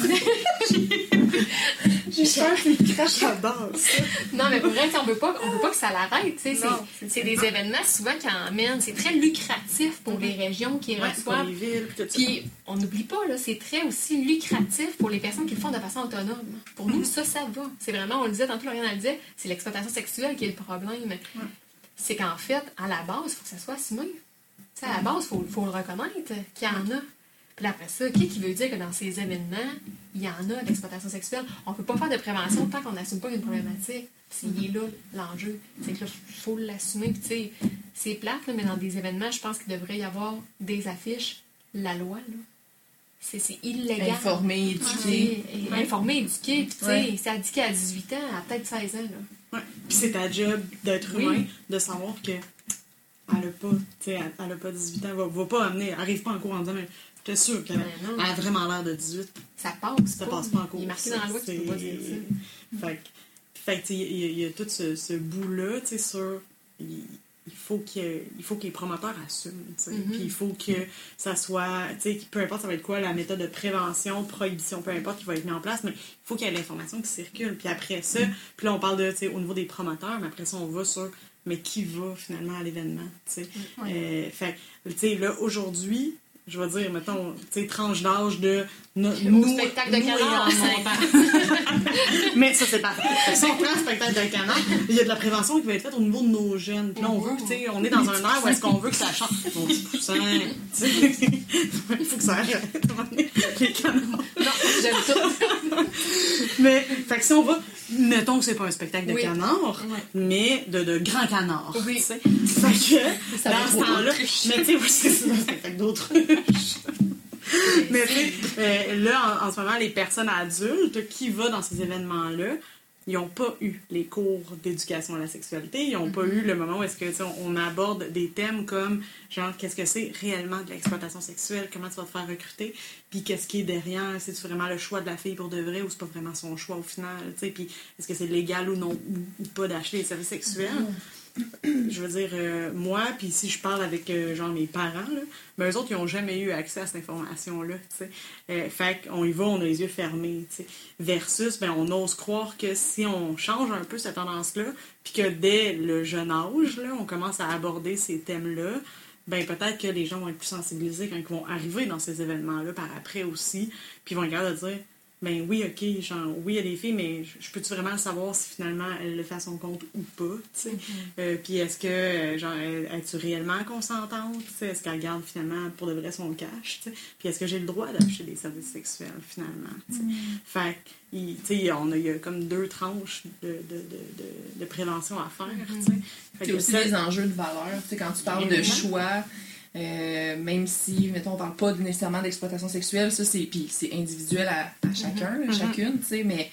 G: J'ai peur qu'il crache la danse.
H: Non, mais pour vrai, on veut pas, on veut pas que ça l'arrête. tu sais, c'est- des événements souvent qui emmènent. C'est très lucratif pour les régions qui
G: Ouais, c'est pour
H: reçoivent.
G: les villes, puis tout ça.
H: Puis, on n'oublie pas, là, c'est très aussi lucratif pour les personnes qui le font de façon autonome. Pour nous, ça, ça va. C'est vraiment, on le disait tantôt, Lauriane le disait, c'est l'exploitation sexuelle qui est le problème. C'est qu'en fait, à la base, il faut que ça soit assumé. Tu sais, à la base, il faut, faut le reconnaître qu'il y en a. Puis après ça, qui, qui veut dire que dans ces événements, il y en a d'exploitation sexuelle? On ne peut pas faire de prévention tant qu'on n'assume pas une problématique. C'est là l'enjeu. C'est que là, il faut l'assumer. Puis tu sais, c'est plate, là, mais dans des événements, je pense qu'il devrait y avoir des affiches. La loi, là. C'est illégal.
B: Informer, éduquer.
H: Et- Informer, éduquer. Puis tu sais,
B: Ouais.
H: c'est indiqué à 18 ans, à peut-être 16 ans. Là.
G: Ouais. Puis c'est ta job d'être
H: Oui.
G: humain, de savoir que elle a pas, tu sais, elle, elle a pas 18 ans, va, va pas amener, arrive pas en cours en disant, suis sûre qu'elle
H: Ben
G: a vraiment l'air de 18.
H: Ça passe.
G: Ça passe pas en cours.
H: Il est marqué dans la loi que tu peux pas dire ça.
G: Fait que, fait que, tu sais, il y, y a tout ce, ce bout-là, tu sais, sur. Il, il faut que il faut que les promoteurs assument.
H: Mhm.
G: Puis il faut que ça soit, peu importe ça va être quoi la méthode de prévention, prohibition, peu importe qui va être mis en place, mais il faut qu'il y ait l'information qui circule. Puis après ça, puis là on parle de, au niveau des promoteurs, mais après ça on va sur, mais qui va finalement à l'événement, tu sais. Euh, fait là aujourd'hui, je vais dire, mettons, tu sais, tranche d'âge de no- nous,
H: spectacle de
G: nous
H: canard.
G: Mais ça, c'est parfait. Si on prend le spectacle de canard, il y a de la prévention qui va être faite au niveau de nos jeunes. Puis là, on veut, tu sais, on est dans un air où est-ce qu'on veut que ça change. Mon petit poussin, tu sais, il faut que ça arrête. Les canards.
H: Non, j'aime tout.
G: Mais, fait que si on va, mettons que c'est pas un spectacle de
H: Oui.
G: canard, mais de, de grands canards.
H: Oui.
G: Fait que,
H: Ça
G: dans ce temps-là, mais tu sais, oui, c'est un spectacle d'autruche. Mais euh, là, en, en ce moment, les personnes adultes qui vont dans ces événements-là, ils n'ont pas eu les cours d'éducation à la sexualité, ils n'ont pas
B: Mm-hmm.
G: eu le moment où est-ce que on, on aborde des thèmes comme genre qu'est-ce que c'est réellement de l'exploitation sexuelle, comment tu vas te faire recruter, puis qu'est-ce qui est derrière, c'est vraiment le choix de la fille pour de vrai ou c'est pas vraiment son choix au final, puis est-ce que c'est légal ou non ou, ou pas d'acheter des services sexuels. Je veux dire, euh, moi, puis si je parle avec euh, genre mes parents, là, ben, eux autres, ils n'ont jamais eu accès à cette information-là. tu sais. Euh, fait qu'on y va, on a les yeux fermés. tu sais. Versus, ben, on ose croire que si on change un peu cette tendance-là, puis que dès le jeune âge, là, on commence à aborder ces thèmes-là, ben peut-être que les gens vont être plus sensibilisés quand ils vont arriver dans ces événements-là par après aussi, puis ils vont de dire ben oui, ok, genre, oui, il y a des filles, mais je peux-tu vraiment savoir si finalement elle le fait à son compte ou pas, tu sais? Euh, puis est-ce que, euh, genre, elle- es-tu réellement consentante, tu sais? Est-ce qu'elle garde finalement pour de vrai son cash, tu sais? Puis est-ce que j'ai le droit d'acheter des services sexuels, finalement, tu sais? Fait que, il- tu sais, on a, il y a comme deux tranches de, de, de, de, prévention à faire, tu sais? Fait
B: C'est
G: que
B: aussi
G: ça-
B: les enjeux de valeur. Tu sais, quand tu parles de choix, euh, même si, mettons, on parle pas nécessairement d'exploitation sexuelle, ça, c'est, puis c'est individuel à, à chacun,
G: Mhm.
B: à chacune, tu sais, mais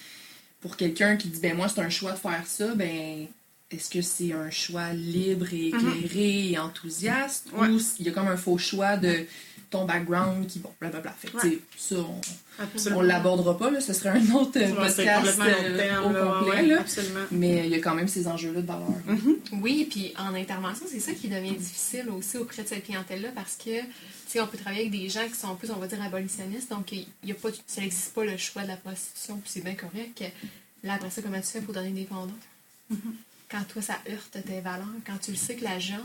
B: pour quelqu'un qui dit, ben moi, c'est un choix de faire ça, ben est-ce que c'est un choix libre et éclairé et enthousiaste?
G: Mhm. Ouais.
B: ou il y a comme un faux choix de ton background qui, bon, blablabla. Fait sais, ça, on,
G: Absolument.
B: on l'abordera pas, là, ce serait un autre euh,
G: Ouais,
B: podcast euh, au
G: là, ouais,
B: complet,
G: ouais,
B: là.
G: Absolument.
B: Mais il y a quand même ces enjeux-là de valeur.
H: Oui, puis en intervention, c'est ça qui devient difficile aussi auprès de cette clientèle-là parce que, tu sais, on peut travailler avec des gens qui sont plus, on va dire, abolitionnistes, donc il y a pas, ça n'existe pas le choix de la prostitution, puis c'est bien correct. Là, après ça, comment tu fais pour donner des condoms? Quand toi, ça heurte tes valeurs, quand tu le sais que la jeune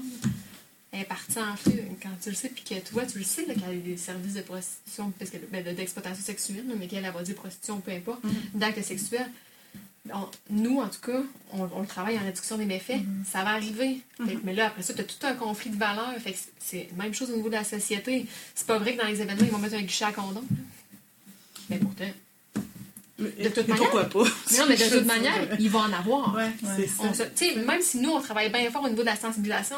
H: est partie en feu, quand tu le sais, puis que toi, tu le sais qu'elle a des services de prostitution, parce que, ben, de- d'exploitation sexuelle, mais qu'elle elle va dire prostitution, peu importe, d'actes sexuels, on- nous, en tout cas, on, on travaille en réduction des méfaits. Ça va arriver. Fait que- mais là, après ça, tu as tout un conflit de valeurs. Fait que c'est- la même chose au niveau de la société. C'est pas vrai que dans les événements, ils vont mettre un guichet à condom. Mais pourtant. De toute manière-
G: pourquoi pas?
H: Non, mais de toute manière, il va en avoir.
G: Ouais, c'est
H: On
G: ça.
H: se- tu sais, même si nous, on travaille bien fort au niveau de la sensibilisation,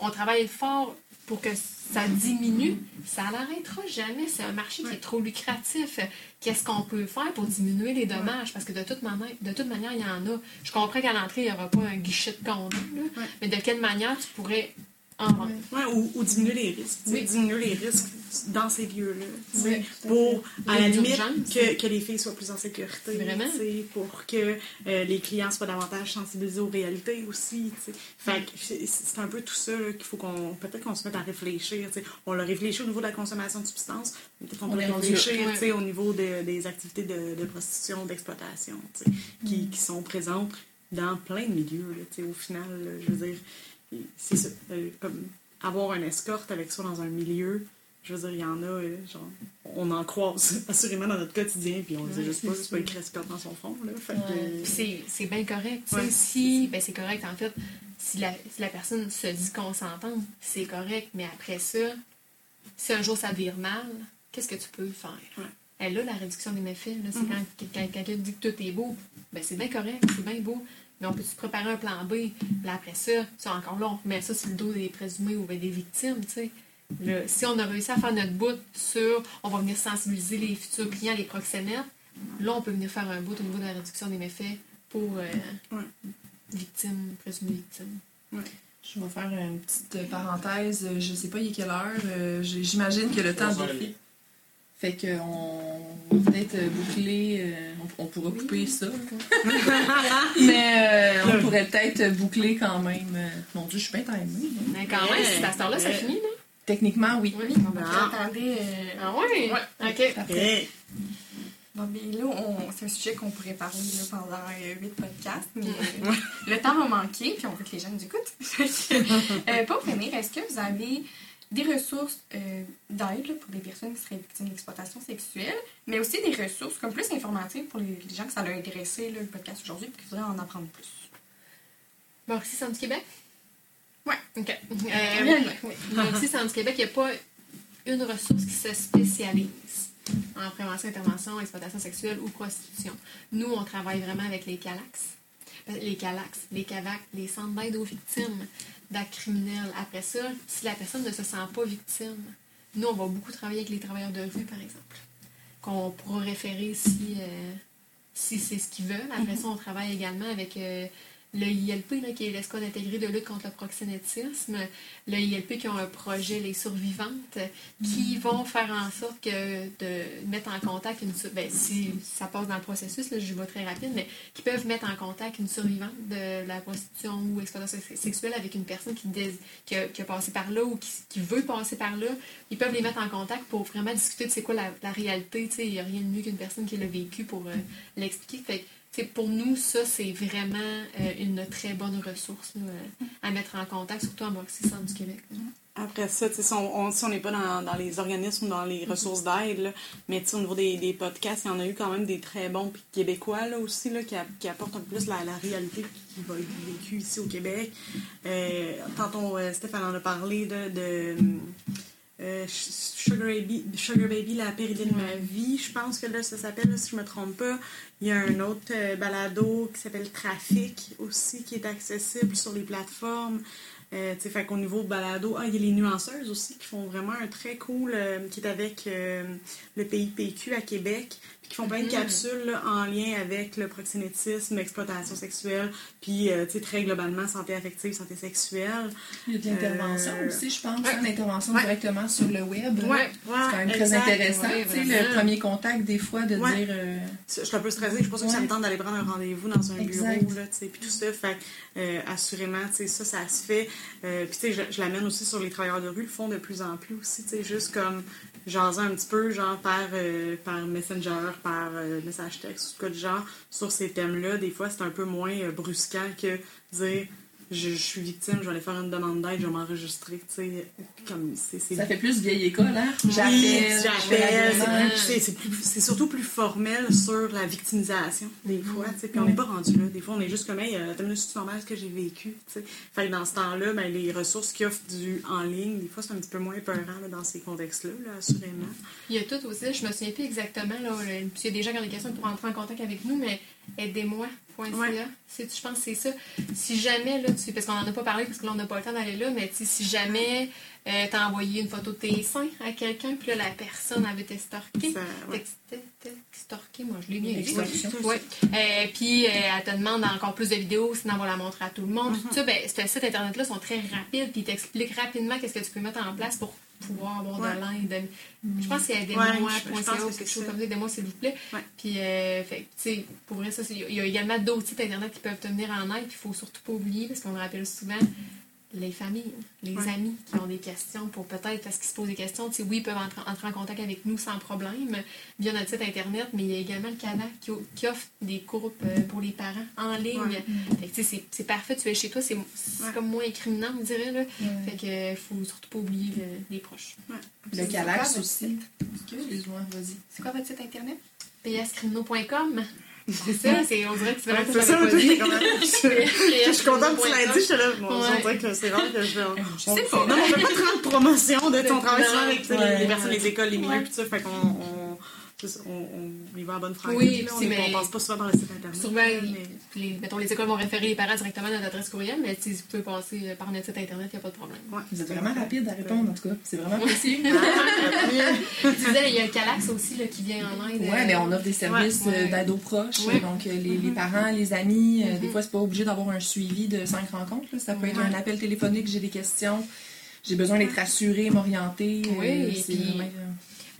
H: on travaille fort pour que ça diminue, ça n'arrêtera jamais. C'est un marché qui est trop lucratif. Qu'est-ce qu'on peut faire pour diminuer les dommages? Parce que de toute, manière, de toute manière, il y en a. Je comprends qu'à l'entrée, il n'y aura pas un guichet de condom, là,
G: Ouais.
H: mais de quelle manière tu pourrais
G: Ouais, ou, ou diminuer les risques.
H: Oui.
G: Diminuer les risques dans ces lieux-là.
H: Oui,
G: pour,
H: fait.
G: à la limite, que, que les filles soient plus en sécurité.
H: Vraiment.
G: Pour que euh, les clients soient davantage sensibilisés aux réalités aussi. c'est un peu tout ça qu'il faut qu'on. Peut-être qu'on se mette à réfléchir. On l'a réfléchi au niveau de la consommation de substances. mais Peut-être qu'on
B: On
G: peut
B: rendu
G: réfléchir au niveau de- des activités de, de prostitution, d'exploitation,
H: Mm.
G: qui, qui sont présentes dans plein de milieux. là, au final, là, je veux dire, c'est ça. euh, comme avoir une escorte avec soi dans un milieu, je veux dire, il y en a, euh, genre, on en croise assurément dans notre quotidien, puis on dit
B: Ouais,
G: juste pas, c'est pas écrit escorte dans son fond, là. Fait
B: Ouais.
G: que,
H: Puis c'est- bien correct.
G: Ouais,
H: si, ben c'est correct en fait, si la, si la personne se dit consentante, c'est correct, mais après ça, si un jour ça vire mal, qu'est-ce que tu peux faire? Elle a la réduction des méfaits.
G: Mhm.
H: quand, quand quelqu'un dit que tout est beau, ben c'est bien correct, c'est bien beau. Mais on peut se préparer un plan B. Puis là, après ça, sais, encore là, on remet ça sur le dos des présumés ou des victimes, tu sais. Là, si on a réussi à faire notre bout sur, on va venir sensibiliser les futurs clients, les proxénètes, là, on peut venir faire un bout au niveau de la réduction des méfaits pour euh,
G: Ouais.
H: victimes, présumées victimes.
B: Je vais faire une petite parenthèse. Je sais pas il est quelle heure. Euh, J'imagine que le temps défile. Fait qu'on va peut-être euh, boucler. euh, on, on pourra couper ça. Mais euh, on pourrait peut-être boucler quand même. euh, mon Dieu, je suis bien timée. hein.
H: Mais quand même, à cette heure-là, ça finit, là.
B: Techniquement, oui.
H: Oui.
G: Non.
A: attendez, euh,
H: Ah ouais? OK.
B: Parfait.
A: Bon, ben là, on- c'est un sujet qu'on pourrait parler là, pendant euh, huit podcasts, mais euh, le temps va manquer, puis on veut que les nous écoutent. Euh, pour finir, est-ce que vous avez des ressources euh, d'aide pour les personnes qui seraient victimes d'exploitation sexuelle, mais aussi des ressources comme plus informatives pour les, les gens que ça a intéressé là, le podcast aujourd'hui, puis qui voudraient en apprendre plus?
H: Mauricie Centre du Québec?
A: Ouais.
H: OK. Euh, oui. Centre du Québec, il n'y a pas une ressource qui se spécialise en prévention, intervention, exploitation sexuelle ou prostitution. Nous, on travaille vraiment avec les CALAX. Les CALAX, les CAVAC, les centres d'aide aux victimes d'actes criminels. Après ça, si la personne ne se sent pas victime, nous, on va beaucoup travailler avec les travailleurs de rue, par exemple, qu'on pourra référer si, euh, si c'est ce qu'ils veulent. Après ça, on travaille également avec euh, le ILP, là, qui est l'escouade intégrée de lutte contre le proxénétisme. Le ILP qui ont un projet, les survivantes, qui vont faire en sorte que de mettre en contact une ben, si ça passe dans le processus, là, je vais très rapide, mais qui peuvent mettre en contact une survivante de la prostitution ou exploitation se- sexuelle avec une personne qui, dés- qui, a, qui a passé par là ou qui, qui veut passer par là. Ils peuvent les mettre en contact pour vraiment discuter de c'est quoi la, la réalité. tu sais. Il n'y a rien de mieux qu'une personne qui l'a vécu pour euh, l'expliquer. Fait pour nous, ça, c'est vraiment euh, une très bonne ressource là, à mettre en contact, surtout en Moxie Centre du Québec. là.
G: Après ça, si on si on n'est pas dans, dans les organismes ou dans les ressources d'aide, mais au niveau des, des podcasts, il y en a eu quand même des très bons puis québécois là, aussi là, qui, a- qui apportent un peu plus la, la réalité qui va être vécue ici au Québec. Euh, tantôt, euh, Stéphane en a parlé de, de euh, Sugar, Baby, la péridée de ma vie, je pense que là, ça s'appelle, si je me trompe pas. Il y a un autre euh, balado qui s'appelle Trafic aussi, qui est accessible sur les plateformes. Euh, fait qu'au niveau balado, ah, il y a les nuanceuses aussi qui font vraiment un très cool, euh, qui est avec euh, le PIPQ à Québec, puis qui font plein de capsules là, en lien avec le proxénétisme, l'exploitation sexuelle, puis euh, très globalement, santé affective, santé sexuelle.
B: Il y a de l'intervention
G: Euh,
B: aussi, je pense,
G: ouais.
B: hein, l'intervention
G: Ouais.
B: directement sur le web.
G: Ouais, ouais,
B: C'est quand même très intéressant. Le premier contact, des fois, de dire.
G: Je suis un peu stressée, je suis pas sûre que ça me tente d'aller prendre un rendez-vous dans un
B: Exact.
G: bureau, là, puis tout ça, fait assurément, ça, ça se fait. Euh, puis, tu sais, je, l'amène aussi sur les travailleurs de rue, le font de plus en plus aussi, tu sais, juste comme jaser un petit peu, genre, par, euh, par Messenger, par euh, message texte, ou quoi de genre, sur ces thèmes-là. Des fois, c'est un peu moins brusquant que dire... Je, je suis victime, je vais aller faire une demande d'aide, je vais m'enregistrer, tu sais, comme c'est...
B: Ça fait plus vieille école, hein?
G: oui,
B: J'appelle.
G: j'appelle. C'est surtout plus formel sur la victimisation, des fois. tu sais, Puis on n'est pas rendu là. Des fois, on est juste comme, hey, euh, attends une normal ce que j'ai vécu. tu sais. Fait que dans ce temps-là, ben, les ressources qui offrent du en ligne, des fois, c'est un petit peu moins peurant là, dans ces contextes-là, là, assurément.
H: Il y a tout aussi, je me souviens plus exactement, là, il y a des gens qui ont des questions pour entrer en contact avec nous, mais aidez-moi.ca,
G: Ouais.
H: c'est- je pense que c'est ça. Si jamais, là, tu, parce qu'on n'en a pas parlé, parce que là, on n'a pas le temps d'aller là, mais si jamais euh, t'as envoyé une photo de tes seins à quelqu'un, puis là, la personne avait. Texté- stalké, moi, je l'ai bien dit. Ouais. Euh, puis euh, elle te demande encore plus de vidéos, sinon on va la montrer à tout le monde. Tout ça, ben, ces sites internet-là sont très rapides, puis ils t'expliquent rapidement qu'est-ce que tu peux mettre en place pour pouvoir avoir
G: Ouais.
H: de l'aide. Je pense c'est
G: Ouais,
H: aidez-moi.ca
G: je- je pense
H: ou
G: que
H: quelque chose comme ça, aidez-moi s'il vous plaît.
G: Ouais.
H: Puis, euh, fait, que, tu sais, pour vrai, ça, il y a également d'autres sites internet qui peuvent te venir en aide, puis il faut surtout pas oublier, parce qu'on le rappelle souvent, les familles, les
G: Ouais.
H: amis qui ont des questions pour peut-être, parce qu'ils se posent des questions, tu sais, oui, ils peuvent entrer, entrer en contact avec nous sans problème via notre site internet, mais il y a également le CANA qui, offre des groupes euh, pour les parents en ligne.
G: Ouais.
H: Fait que, tu sais, c'est- parfait, tu es chez toi, c'est
G: Ouais.
H: comme moins incriminant, on dirait. Là.
B: Ouais.
H: Fait que faut surtout pas oublier le- les proches.
B: Le
H: quoi
B: aussi. Excuse-moi, vas-y.
H: C'est quoi votre site internet? pscriminaux.com. C'est ça, c'est, on dirait que c'est vraiment
G: C'est ça, comme, je suis contente que tu l'aies dit, là, bon,
H: Ouais.
G: on dirait que c'est rare que je vais...
B: Je
G: on-
B: sais pas.
G: Non, on fait pas trop de promotion de ton travail souvent avec tu les,
B: Ouais.
G: les personnes, les écoles, les milieux,
H: Ouais.
G: puis tout ça, fait qu'on on, y va en bonne franquette.
H: Oui,
G: on, on passe pas souvent par le site internet.
H: Souvent,
G: mais-
H: les- mettons, les écoles vont référer les parents directement à notre adresse courriel, mais si vous pouvez passer euh, par notre site internet, il n'y a pas de problème.
G: ouais.
B: Vous êtes vraiment rapide à répondre, en tout cas. C'est vraiment précis.
H: Tu disais, il y a le Calax aussi là, qui vient en aide.
B: Ouais, mais on offre des services
H: Ouais, ouais.
B: euh, d'aide aux proches.
H: Ouais.
B: Donc, euh, les, les parents, les amis, euh, des fois, c'est pas obligé d'avoir un suivi de cinq rencontres. là. Ça peut être un appel téléphonique, j'ai des questions, j'ai besoin d'être rassurée, m'orienter. euh,
H: Oui, et
B: c'est
H: puis-
B: vraiment,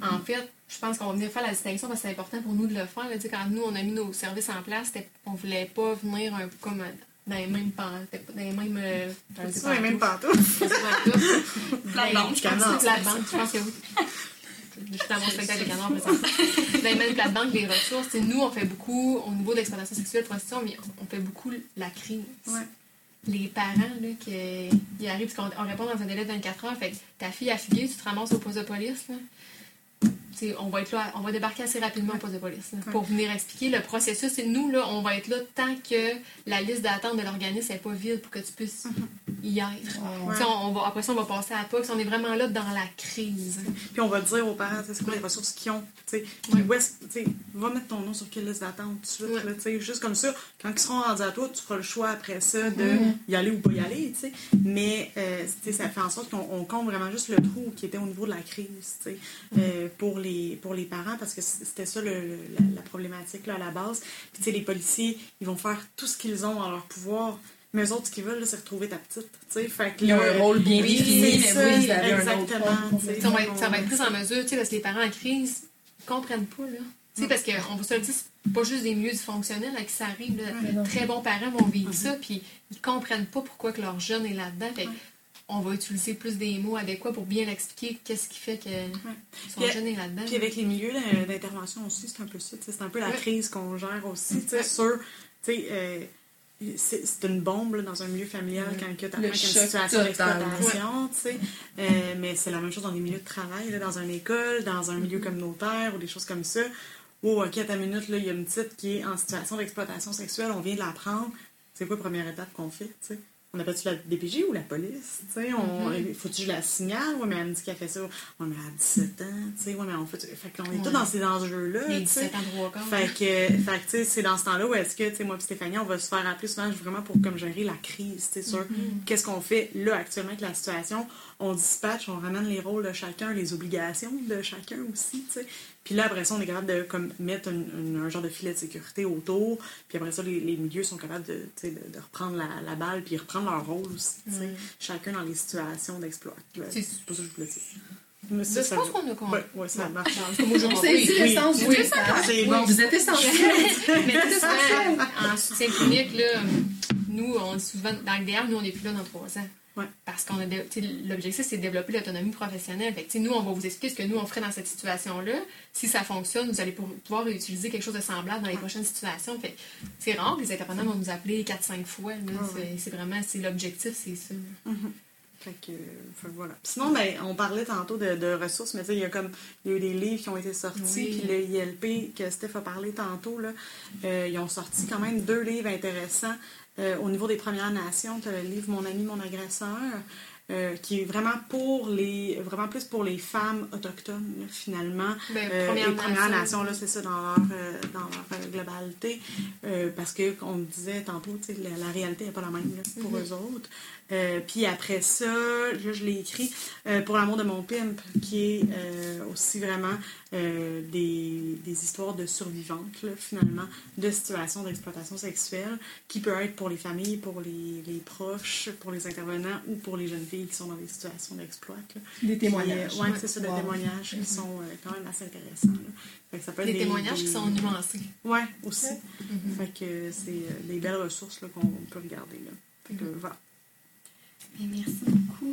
B: euh,
H: En fait, je pense qu'on va venir faire la distinction parce que c'est important pour nous de le faire. là. Tu sais, quand nous, on a mis nos services en place, on voulait pas venir un peu comme dans les mêmes pan- c'était pas dans les mêmes. euh, dans les
G: les mêmes pantoufles.
H: Plate-bande, je pense que
G: Canard.
H: c'est plate-bande, je pense que oui. Suis dans mon spectacle de canard présentement. Dans les mêmes plates-bandes, les ressources, nous, on fait beaucoup, au niveau d'exploitation sexuelle, prostitution, mais on fait beaucoup la crise.
G: Ouais.
H: Les parents, là, qui ils arrivent, parce qu'on on répond dans un délai de 24 heures, fait que ta fille a fugué, tu te ramasses au poste de police, là. On va être là, on va débarquer assez rapidement au poste de police là, pour venir expliquer le processus. Et nous, là, on va être là tant que la liste d'attente de l'organisme n'est pas vide pour que tu puisses On, on va, après ça, on va passer à pas. On est vraiment là dans la crise.
G: Puis on va dire aux parents, c'est quoi les ressources qu'ils ont. tu sais. Puis où est-ce- va mettre ton nom sur quelle liste d'attente tout de suite. Là. Juste comme ça, quand ils seront rendus à toi, tu feras le choix après ça de y aller ou pas y aller. Mais euh, ça fait en sorte qu'on on compte vraiment juste le trou qui était au niveau de la crise euh, pour, les, pour les parents parce que c'était ça le- le- la, la problématique là, à la base. Puis tu sais, les policiers, ils vont faire tout ce qu'ils ont en leur pouvoir. Mais eux autres, ce qu'ils veulent, là, c'est retrouver ta petite. tu sais. Fait que
B: Il y a
G: là,
B: un rôle bien
G: oui,
B: défini, mais
G: ça,
B: un autre rôle.
G: sais.
H: Ça va, être, ça va être plus en mesure, tu sais, parce que les parents en crise comprennent pas, là. Tu sais, parce qu'on va se le dire, c'est pas juste des milieux dysfonctionnels à qui ça arrive. là. Très bons parents vont vivre ça, puis ils comprennent pas pourquoi que leur jeune est là-dedans. On va utiliser plus des mots adéquats pour bien l'expliquer, qu'est-ce qui fait que son
G: Puis-
H: jeune est là-dedans.
G: Puis avec les milieux d'in- d'intervention aussi, c'est un peu ça. C'est un peu la
H: Ouais.
G: crise qu'on gère aussi. tu sais, Sur, euh, c'est c'est une bombe là, dans un milieu familial quand tu as une situation d'exploitation. tu sais. Euh, mais c'est la même chose dans les milieux de travail, là, dans une école, dans un milieu communautaire ou des choses comme ça. Oh, ok, à ta minute, là, il y a une petite qui est en situation d'exploitation sexuelle, on vient de l'apprendre. C'est quoi la première étape qu'on fait? tu sais? On appelle-tu la DPJ ou la police? tu sais? On, Faut-tu que je la signale? Ouais, mais elle me dit qu'elle fait ça. Ouais, mais elle a 17 ans. tu sais. Ouais, mais on fait. Fait qu'on est tous dans ces enjeux-là.
H: Les
G: tu sais.
H: 17 ans.
G: Fait que, fait que, c'est dans ce temps-là où est-ce que, tu sais, moi et Stéphanie, on va se faire appeler souvent vraiment pour comme gérer la crise, tu sais, sur qu'est-ce qu'on fait là actuellement avec la situation. On dispatche, on ramène les rôles de chacun, les obligations de chacun aussi, tu sais. Puis là, après ça, on est capable de comme, mettre un, un- un genre de filet de sécurité autour. Puis après ça, les, les milieux sont capables de, reprendre la, la balle puis reprendre leur rôle aussi, tu sais. Chacun dans les situations d'exploit.
H: C'est-
G: pas ça que je voulais dire. Mais
H: Je
G: ça,
H: pense qu'on a compris.
G: Ouais, ça marche. Oui, oui,
B: du
G: c'est bon.
B: Vous êtes essentiel.
H: Mais en soutien clinique, là, nous, on dit souvent, dans le DR, nous, on n'est plus là dans trois ans.
G: Ouais.
H: Parce qu'on a l'objectif, c'est de développer l'autonomie professionnelle. Fait que, nous, on va vous expliquer ce que nous, on ferait dans cette situation-là. Si ça fonctionne, vous allez pour- pouvoir utiliser quelque chose de semblable dans les prochaines situations. Fait c'est rare que les intervenants vont nous appeler 4-5 fois. C'est- vraiment, c'est l'objectif, c'est ça. là.
G: Fait que, voilà. Sinon, ben, on parlait tantôt de, de ressources, mais tu sais, il y a comme il y a eu des livres qui ont été sortis,
H: Oui.
G: puis le ILP que Steph a parlé tantôt, là, euh, ils ont sorti quand même deux livres intéressants. Euh, au niveau des Premières Nations, tu as le livre Mon ami, mon agresseur, euh, qui est vraiment pour les vraiment plus pour les femmes autochtones, là, finalement.
H: Ben,
G: Euh,
H: Premières
G: les Premières
H: Nations.
G: Nations, là, c'est ça, dans leur, euh, dans leur globalité. Parce que, on disait tantôt, la, la réalité n'est pas la même là, pour
H: Mhm.
G: eux autres. Euh, puis après ça, là, je l'ai écrit euh, pour l'amour de mon pimp, qui est euh, aussi vraiment euh, des, des histoires de survivantes, là, finalement, de situations d'exploitation sexuelle, qui peut être pour les familles, pour les, les proches, pour les intervenants ou pour les jeunes filles qui sont dans des situations d'exploit. là.
B: Des témoignages.
G: euh, ouais, c'est ça, des
B: Wow.
G: témoignages qui sont euh, quand même assez intéressants. là. Fait que ça peut être
H: Des témoignages
G: des-
H: qui sont nuancés.
G: Ouais, aussi. Fait que c'est euh, des belles ressources qu'on peut regarder. Là. Fait que, voilà.
H: Merci beaucoup.